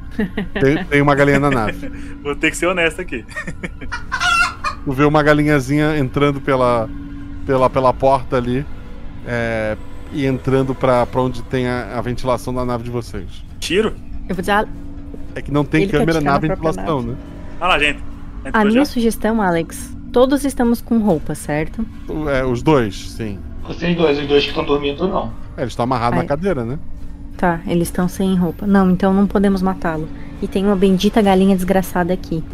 A: Tem, tem uma galinha na nave.
L: Vou ter que ser honesto aqui.
A: Tu vê uma galinhazinha entrando pela, pela, pela porta ali é, e entrando pra, pra onde tem a, a ventilação da nave de vocês.
L: Tiro?
J: eu vou dizer, a,
A: É que não tem
J: Ele
A: câmera na ventilação, né?
L: Olha lá, gente.
J: a minha sugestão, Alex, todos estamos com roupa, certo?
A: É, os dois, sim.
K: Vocês dois, os dois que estão dormindo, não.
A: É, eles estão amarrados
J: Ai.
A: na cadeira, né?
J: Tá, eles estão sem roupa. Não, então não podemos matá-lo. E tem uma bendita galinha desgraçada aqui.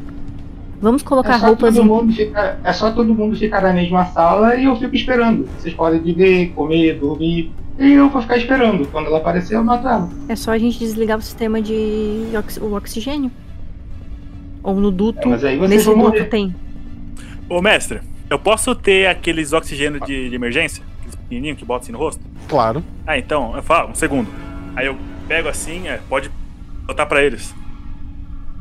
J: Vamos colocar
K: é
J: roupas
K: todo
J: em...
K: mundo ficar, É só todo mundo ficar na mesma sala e eu fico esperando. Vocês podem viver, comer, dormir. E eu vou ficar esperando. Quando ela aparecer, eu mato ela.
J: É só a gente desligar o sistema de ox- o oxigênio. Ou no duto.
K: É, mas aí vocês
J: Nesse
K: vão
J: duto
K: morrer.
J: tem.
L: Ô mestre, eu posso ter aqueles oxigênio de, de emergência? Aqueles pequenininhos que botam assim no rosto?
A: Claro.
L: Ah, então, eu falo, um segundo. Aí eu pego assim, é, pode botar pra eles.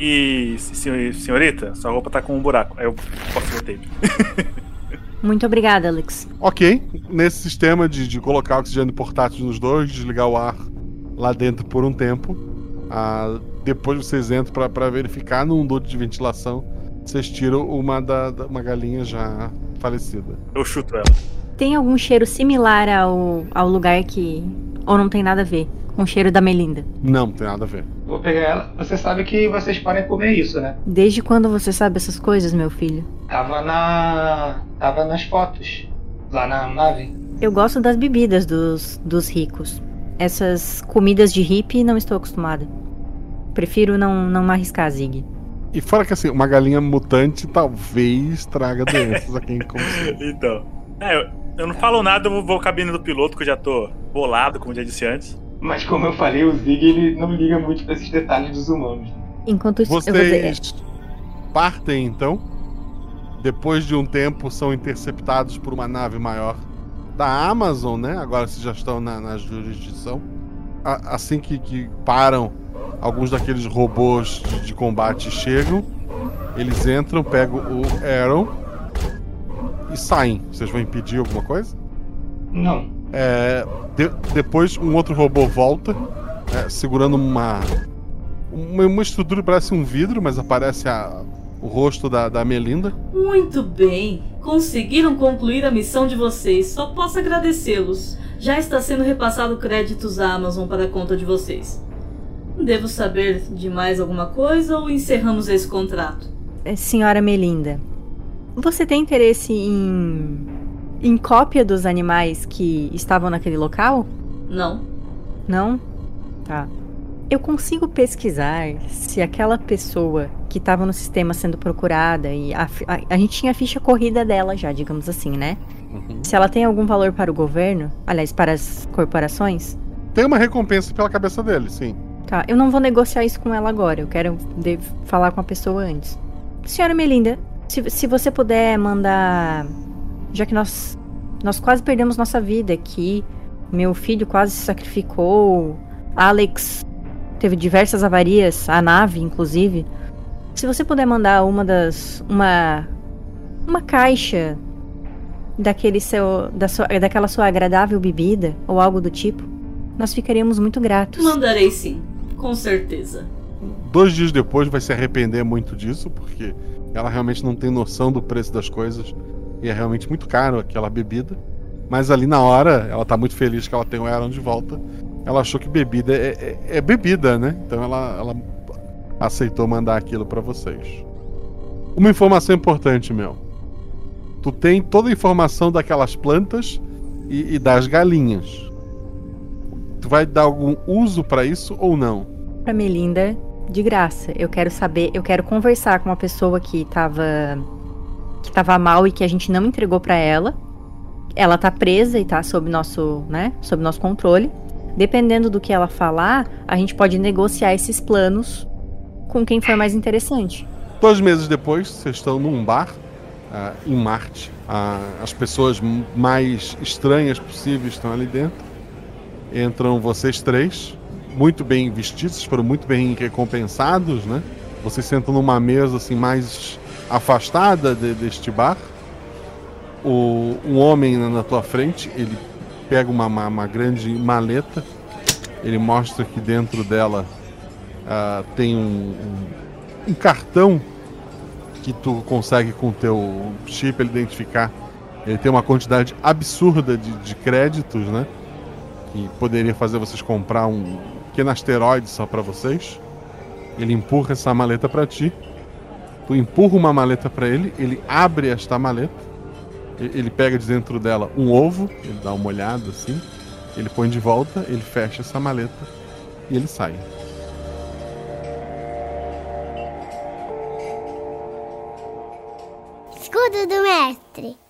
L: E, sen- senhorita, sua roupa tá com um buraco. Aí eu posso ver tape.
J: Muito obrigada, Alex.
A: Ok, nesse sistema de, de colocar oxigênio portátil nos dois, desligar o ar lá dentro por um tempo, ah, depois vocês entram pra- pra verificar num duto de ventilação, vocês tiram uma, da, da- uma galinha já falecida.
L: Eu chuto ela.
J: Tem algum cheiro similar ao, ao lugar que. Ou não tem nada a ver? Com o cheiro da Melinda.
A: Não, não tem nada a ver.
K: Vou pegar ela. Você sabe que vocês podem comer isso, né?
J: Desde quando você sabe essas coisas, meu filho?
K: Tava na. Tava nas fotos. Lá na nave.
J: Eu gosto das bebidas dos, dos ricos. Essas comidas de hippie não estou acostumada. Prefiro não, não arriscar, Zig.
A: E fora que assim, uma galinha mutante talvez traga doenças a quem consome.
L: Então. É, eu, eu não falo nada, eu vou, cabine do piloto, que eu já tô bolado, como já disse antes.
K: Mas como eu falei, o Zig ele não liga muito pra esses detalhes dos humanos.
J: Enquanto.
A: Vocês partem então. Depois de um tempo, são interceptados por uma nave maior da Amazon, né? Agora vocês já estão na, na jurisdição. A- assim que, que param, alguns daqueles robôs de, de combate chegam. Eles entram, pegam o Aaron e saem. Vocês vão impedir alguma coisa?
K: Não.
A: É, de- depois um outro robô volta, é, segurando uma, uma uma estrutura que parece um vidro, mas aparece a- o rosto da, da Melinda.
M: Muito bem. Conseguiram concluir a missão de vocês. Só posso agradecê-los. Já está sendo repassado créditos à Amazon para a conta de vocês. Devo saber de mais alguma coisa ou encerramos esse contrato?
J: É, senhora Melinda, você tem interesse em. em cópia dos animais que estavam naquele local?
M: Não.
J: Não? Tá. Eu consigo pesquisar se aquela pessoa que estava no sistema sendo procurada e a, a, a, gente tinha a ficha corrida dela já, digamos assim, né? Uhum. Se ela tem algum valor para o governo, aliás, para as corporações.
A: Tem uma recompensa pela cabeça dele, sim.
J: Tá, eu não vou negociar isso com ela agora. Eu quero falar com a pessoa antes. Senhora Melinda, se, se você puder mandar. Já que nós, nós quase perdemos nossa vida aqui, meu filho quase se sacrificou, Alex teve diversas avarias, a nave, inclusive. Se você puder mandar uma das. uma. uma caixa daquele seu. Da sua, daquela sua agradável bebida, ou algo do tipo, nós ficaríamos muito gratos.
M: Mandarei sim, com certeza.
A: Dois dias depois vai se arrepender muito disso, porque ela realmente não tem noção do preço das coisas e é realmente muito caro aquela bebida. Mas ali na hora, ela tá muito feliz que ela tem o Aaron de volta ela achou que bebida é, é, é bebida, né? Então ela, ela aceitou mandar aquilo para vocês. Uma informação importante, meu. Tu tem toda a informação daquelas plantas e, e das galinhas. Tu vai dar algum uso para isso ou não?
J: Pra Melinda, de graça. Eu quero saber, eu quero conversar com uma pessoa que tava que tava mal e que a gente não entregou para ela. Ela tá presa e tá sob nosso, né, sob nosso controle. Dependendo do que ela falar, a gente pode negociar esses planos com quem for mais interessante.
A: Dois meses depois, vocês estão num bar uh, em Marte. Uh, as pessoas mais estranhas possíveis estão ali dentro. Entram vocês três, muito bem vestidos, foram muito bem recompensados, né? Vocês sentam numa mesa assim mais afastada de, deste bar. O, um homem na tua frente, ele pega uma, uma, uma grande maleta, ele mostra que dentro dela uh, tem um, um, um, cartão que tu consegue com o teu chip ele identificar. Ele tem uma quantidade absurda de, de créditos, né? Que poderia fazer vocês comprar um pequeno asteroide só para vocês. Ele empurra essa maleta para ti. Tu empurra uma maleta para ele, ele abre esta maleta ele pega de dentro dela um ovo, ele dá uma olhada assim, ele põe de volta, ele fecha essa maleta e ele sai.
O: Escudo do mestre.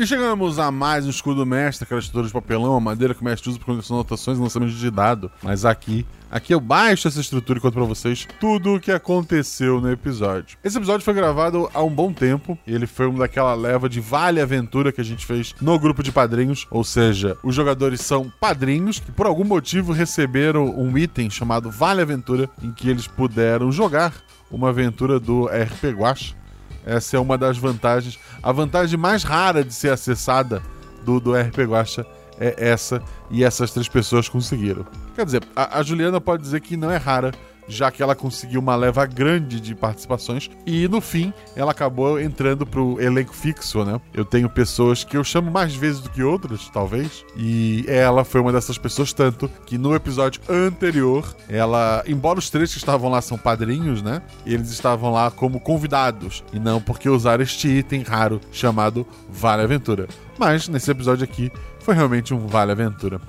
A: E chegamos a mais um escudo mestre, aquela estrutura de papelão, a madeira que o mestre usa para condição anotações e lançamento de dado. Mas aqui, aqui eu baixo essa estrutura e conto para vocês tudo o que aconteceu no episódio. Esse episódio foi gravado há um bom tempo, ele foi uma daquela leva de Vale Aventura que a gente fez no grupo de padrinhos, ou seja, os jogadores são padrinhos que por algum motivo receberam um item chamado Vale Aventura, em que eles puderam jogar uma aventura do RP Guacha essa é uma das vantagens. A vantagem mais rara de ser acessada do, do RP Guacha é essa, e essas três pessoas conseguiram. Quer dizer, a, a Juliana pode dizer que não é rara, já que ela conseguiu uma leva grande de participações e no fim ela acabou entrando pro elenco fixo, né? Eu tenho pessoas que eu chamo mais vezes do que outras, talvez, e ela foi uma dessas pessoas tanto que no episódio anterior, ela, embora os três que estavam lá são padrinhos, né? Eles estavam lá como convidados e não porque usaram este item raro chamado Vale Aventura. Mas nesse episódio aqui foi realmente um Vale Aventura.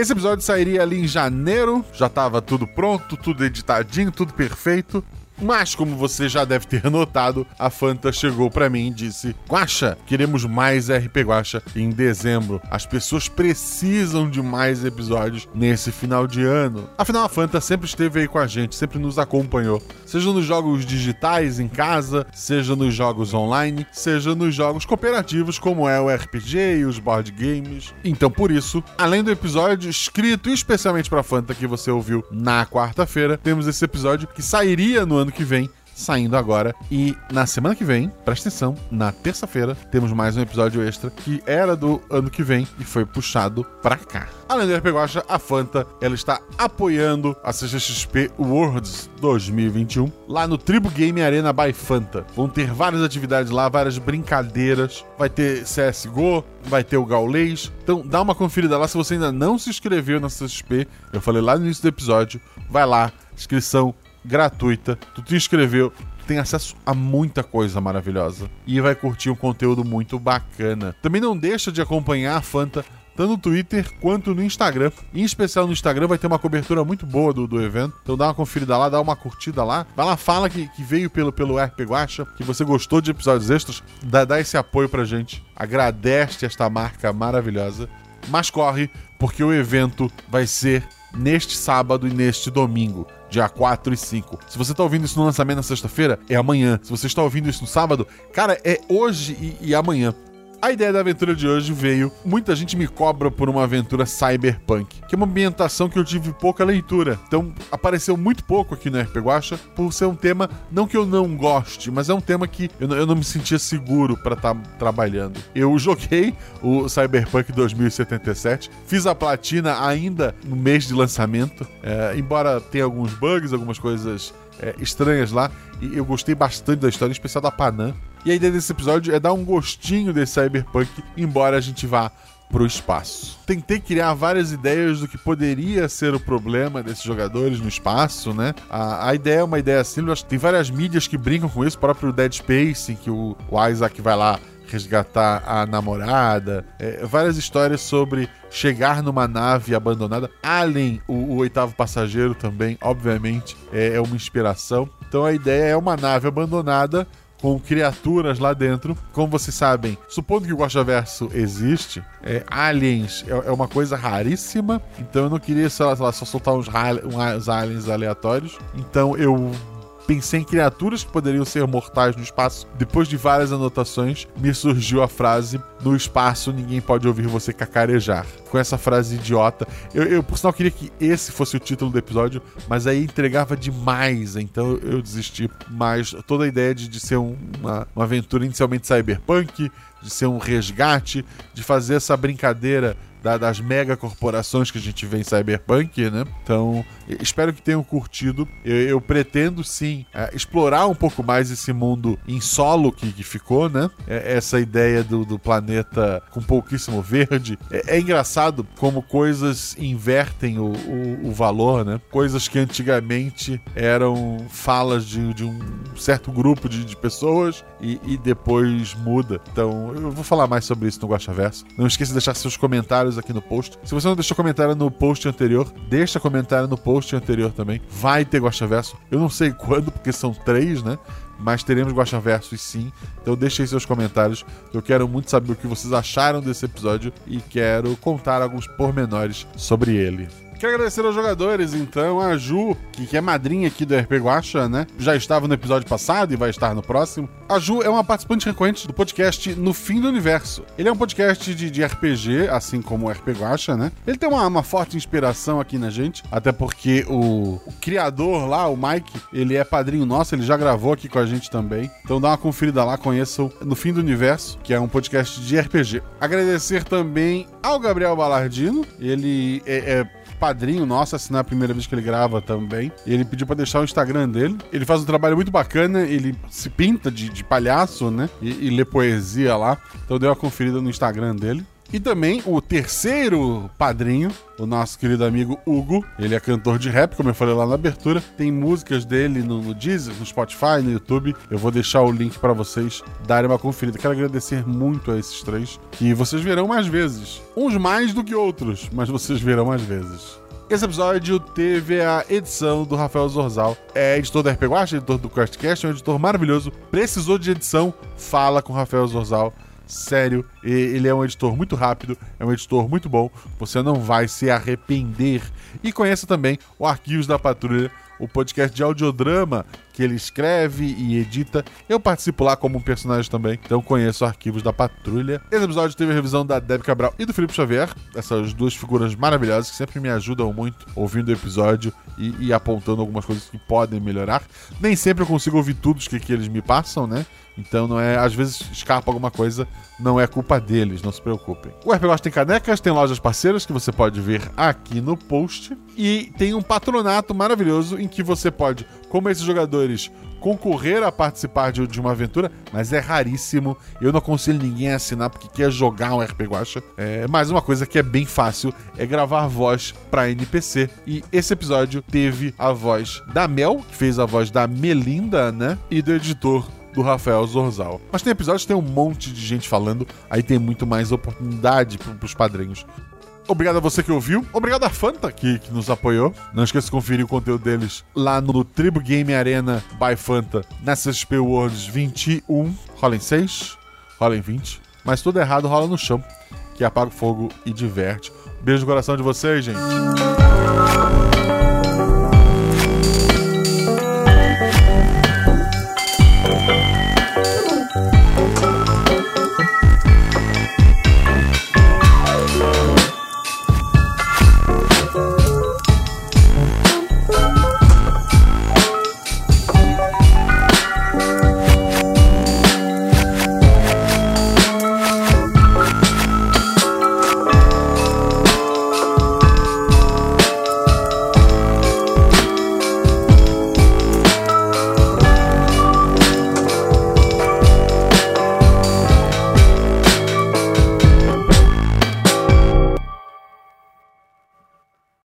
A: Esse episódio sairia ali em janeiro, já estava tudo pronto, tudo editadinho, tudo perfeito. Mas, como você já deve ter notado, a Fanta chegou para mim e disse: Guacha, queremos mais RP Guacha em dezembro. As pessoas precisam de mais episódios nesse final de ano. Afinal, a Fanta sempre esteve aí com a gente, sempre nos acompanhou. Seja nos jogos digitais em casa, seja nos jogos online, seja nos jogos cooperativos, como é o RPG e os board games. Então, por isso, além do episódio escrito especialmente para Fanta que você ouviu na quarta-feira, temos esse episódio que sairia no ano ano que vem saindo agora. E na semana que vem, presta atenção, na terça-feira, temos mais um episódio extra que era do ano que vem e foi puxado pra cá. Além do RPG Guacha, a Fanta ela está apoiando a CCXP Worlds 2021 lá no Tribo Game Arena by Fanta. Vão ter várias atividades lá, várias brincadeiras. Vai ter CSGO, vai ter o Gaulês. Então dá uma conferida lá se você ainda não se inscreveu na CCXP. Eu falei lá no início do episódio. Vai lá, inscrição gratuita. Tu te inscreveu, tu tem acesso a muita coisa maravilhosa e vai curtir um conteúdo muito bacana. Também não deixa de acompanhar a Fanta tanto no Twitter quanto no Instagram. Em especial no Instagram vai ter uma cobertura muito boa do, do evento. Então dá uma conferida lá, dá uma curtida lá. Vai lá, fala que, que veio pelo, pelo RP Guacha, que você gostou de episódios extras. Dá, dá esse apoio pra gente. Agradece esta marca maravilhosa. Mas corre, porque o evento vai ser neste sábado e neste domingo dia 4 e 5. Se você tá ouvindo isso no lançamento na sexta-feira, é amanhã. Se você está ouvindo isso no sábado, cara, é hoje e, e amanhã. A ideia da aventura de hoje veio. Muita gente me cobra por uma aventura cyberpunk, que é uma ambientação que eu tive pouca leitura. Então, apareceu muito pouco aqui no RP Guacha, por ser um tema, não que eu não goste, mas é um tema que eu, não- eu não me sentia seguro pra estar trabalhando. Eu joguei o Cyberpunk 2077, fiz a platina ainda no mês de lançamento, é, embora tenha alguns bugs, algumas coisas é, estranhas lá, e eu gostei bastante da história, em especial da Panam. E a ideia desse episódio é dar um gostinho desse cyberpunk, embora a gente vá pro espaço. Tentei criar várias ideias do que poderia ser o problema desses jogadores no espaço, né? A, a ideia é uma ideia simples, tem várias mídias que brincam com isso, o próprio Dead Space, em que o, o Isaac vai lá resgatar a namorada, é, várias histórias sobre chegar numa nave abandonada. Alien, o, o oitavo passageiro também, obviamente, é, é uma inspiração. Então a ideia é uma nave abandonada com criaturas lá dentro. Como vocês sabem, supondo que o Guaxaverso existe, é, aliens é, é uma coisa raríssima. Então eu não queria sei lá, sei lá, só soltar uns, uns aliens aleatórios. Então eu pensei em criaturas que poderiam ser mortais no espaço. Depois de várias anotações, me surgiu a frase: No espaço ninguém pode ouvir você cacarejar. Com essa frase idiota. Eu, eu, por sinal, queria que esse fosse o título do episódio, mas aí entregava demais, então eu desisti. Mas toda a ideia de, de ser um- uma, uma aventura inicialmente cyberpunk, de ser um resgate, de fazer essa brincadeira da- das mega corporações que a gente vê em Cyberpunk, né? Então, espero que tenham curtido. Eu, eu pretendo sim é, explorar um pouco mais esse mundo em solo que, que ficou, né? É, essa ideia do, do planeta com pouquíssimo verde. É, é engraçado como coisas invertem o, o, o valor, né? Coisas que antigamente eram falas de, de um certo grupo de, de pessoas e, e depois muda. Então, eu vou falar mais sobre isso no Guaxaverso. Não esqueça de deixar seus comentários aqui no post. Se você não deixou comentário no post anterior, deixa comentário no post anterior também. Vai ter Guaxaverso. Eu não sei quando, porque são três, né? Mas teremos Guaxaversos sim. Então deixe aí seus comentários. Eu quero muito saber o que vocês acharam desse episódio e quero contar alguns pormenores sobre ele. Quero agradecer aos jogadores, então, a Ju, que, que é madrinha aqui do RP Guacha, né? Já estava no episódio passado e vai estar no próximo. A Ju é uma participante frequente do podcast No Fim do Universo. Ele é um podcast de, de RPG, assim como o RP Guacha, né? Ele tem uma, uma forte inspiração aqui na gente, até porque o, o criador lá, o Mike, ele é padrinho nosso, ele já gravou aqui com a gente também. Então dá uma conferida lá, conheçam No Fim do Universo, que é um podcast de RPG. Agradecer também ao Gabriel Balardino, ele é- é padrinho nosso, assinar a primeira vez que ele grava também. E ele pediu pra deixar o Instagram dele. Ele faz um trabalho muito bacana, ele se pinta de, de palhaço, né? E, e lê poesia lá. Então deu uma conferida no Instagram dele. E também o terceiro padrinho, o nosso querido amigo Hugo. Ele é cantor de rap, como eu falei lá na abertura. Tem músicas dele no, no Deezer, no Spotify, no YouTube. Eu vou deixar o link pra vocês darem uma conferida. Quero agradecer muito a esses três, que vocês verão mais vezes. Uns mais do que outros, mas vocês verão mais vezes. Esse episódio teve a edição do Rafael Zorzal. É editor da RP Guacha, editor do QuestCast, é um editor maravilhoso. Precisou de edição? Fala com o Rafael Zorzal. Sério, ele é um editor muito rápido, é um editor muito bom. Você não vai se arrepender. E conheça também o Arquivos da Patrulha, o podcast de audiodrama que ele escreve e edita. Eu participo lá como um personagem também, então conheço arquivos da Patrulha. Esse episódio teve a revisão da Deb Cabral e do Felipe Xavier, essas duas figuras maravilhosas que sempre me ajudam muito ouvindo o episódio e, e apontando algumas coisas que podem melhorar. Nem sempre eu consigo ouvir tudo que, que eles me passam, né? Então não é, às vezes escapa alguma coisa, não é culpa deles, não se preocupem. O RPG tem canecas, tem lojas parceiras que você pode ver aqui no post e tem um patronato maravilhoso em que você pode, como esses jogadores, concorrer a participar de, de uma aventura, mas é raríssimo. Eu não aconselho ninguém a assinar porque quer jogar um RPG Guacha. É, mas uma coisa que é bem fácil é gravar voz para NPC. E esse episódio teve a voz da Mel, que fez a voz da Melinda, né? E do editor do Rafael Zorzal. Mas tem episódios que tem um monte de gente falando, aí tem muito mais oportunidade para os padrinhos. Obrigado a você que ouviu. Obrigado a Fanta que, que nos apoiou. Não esqueça de conferir o conteúdo deles lá no Tribo Game Arena by Fanta na CSP Worlds 21. Rola em 6, rola em 20. Mas tudo errado rola no chão, que apaga o fogo e diverte. Beijo no coração de vocês, gente.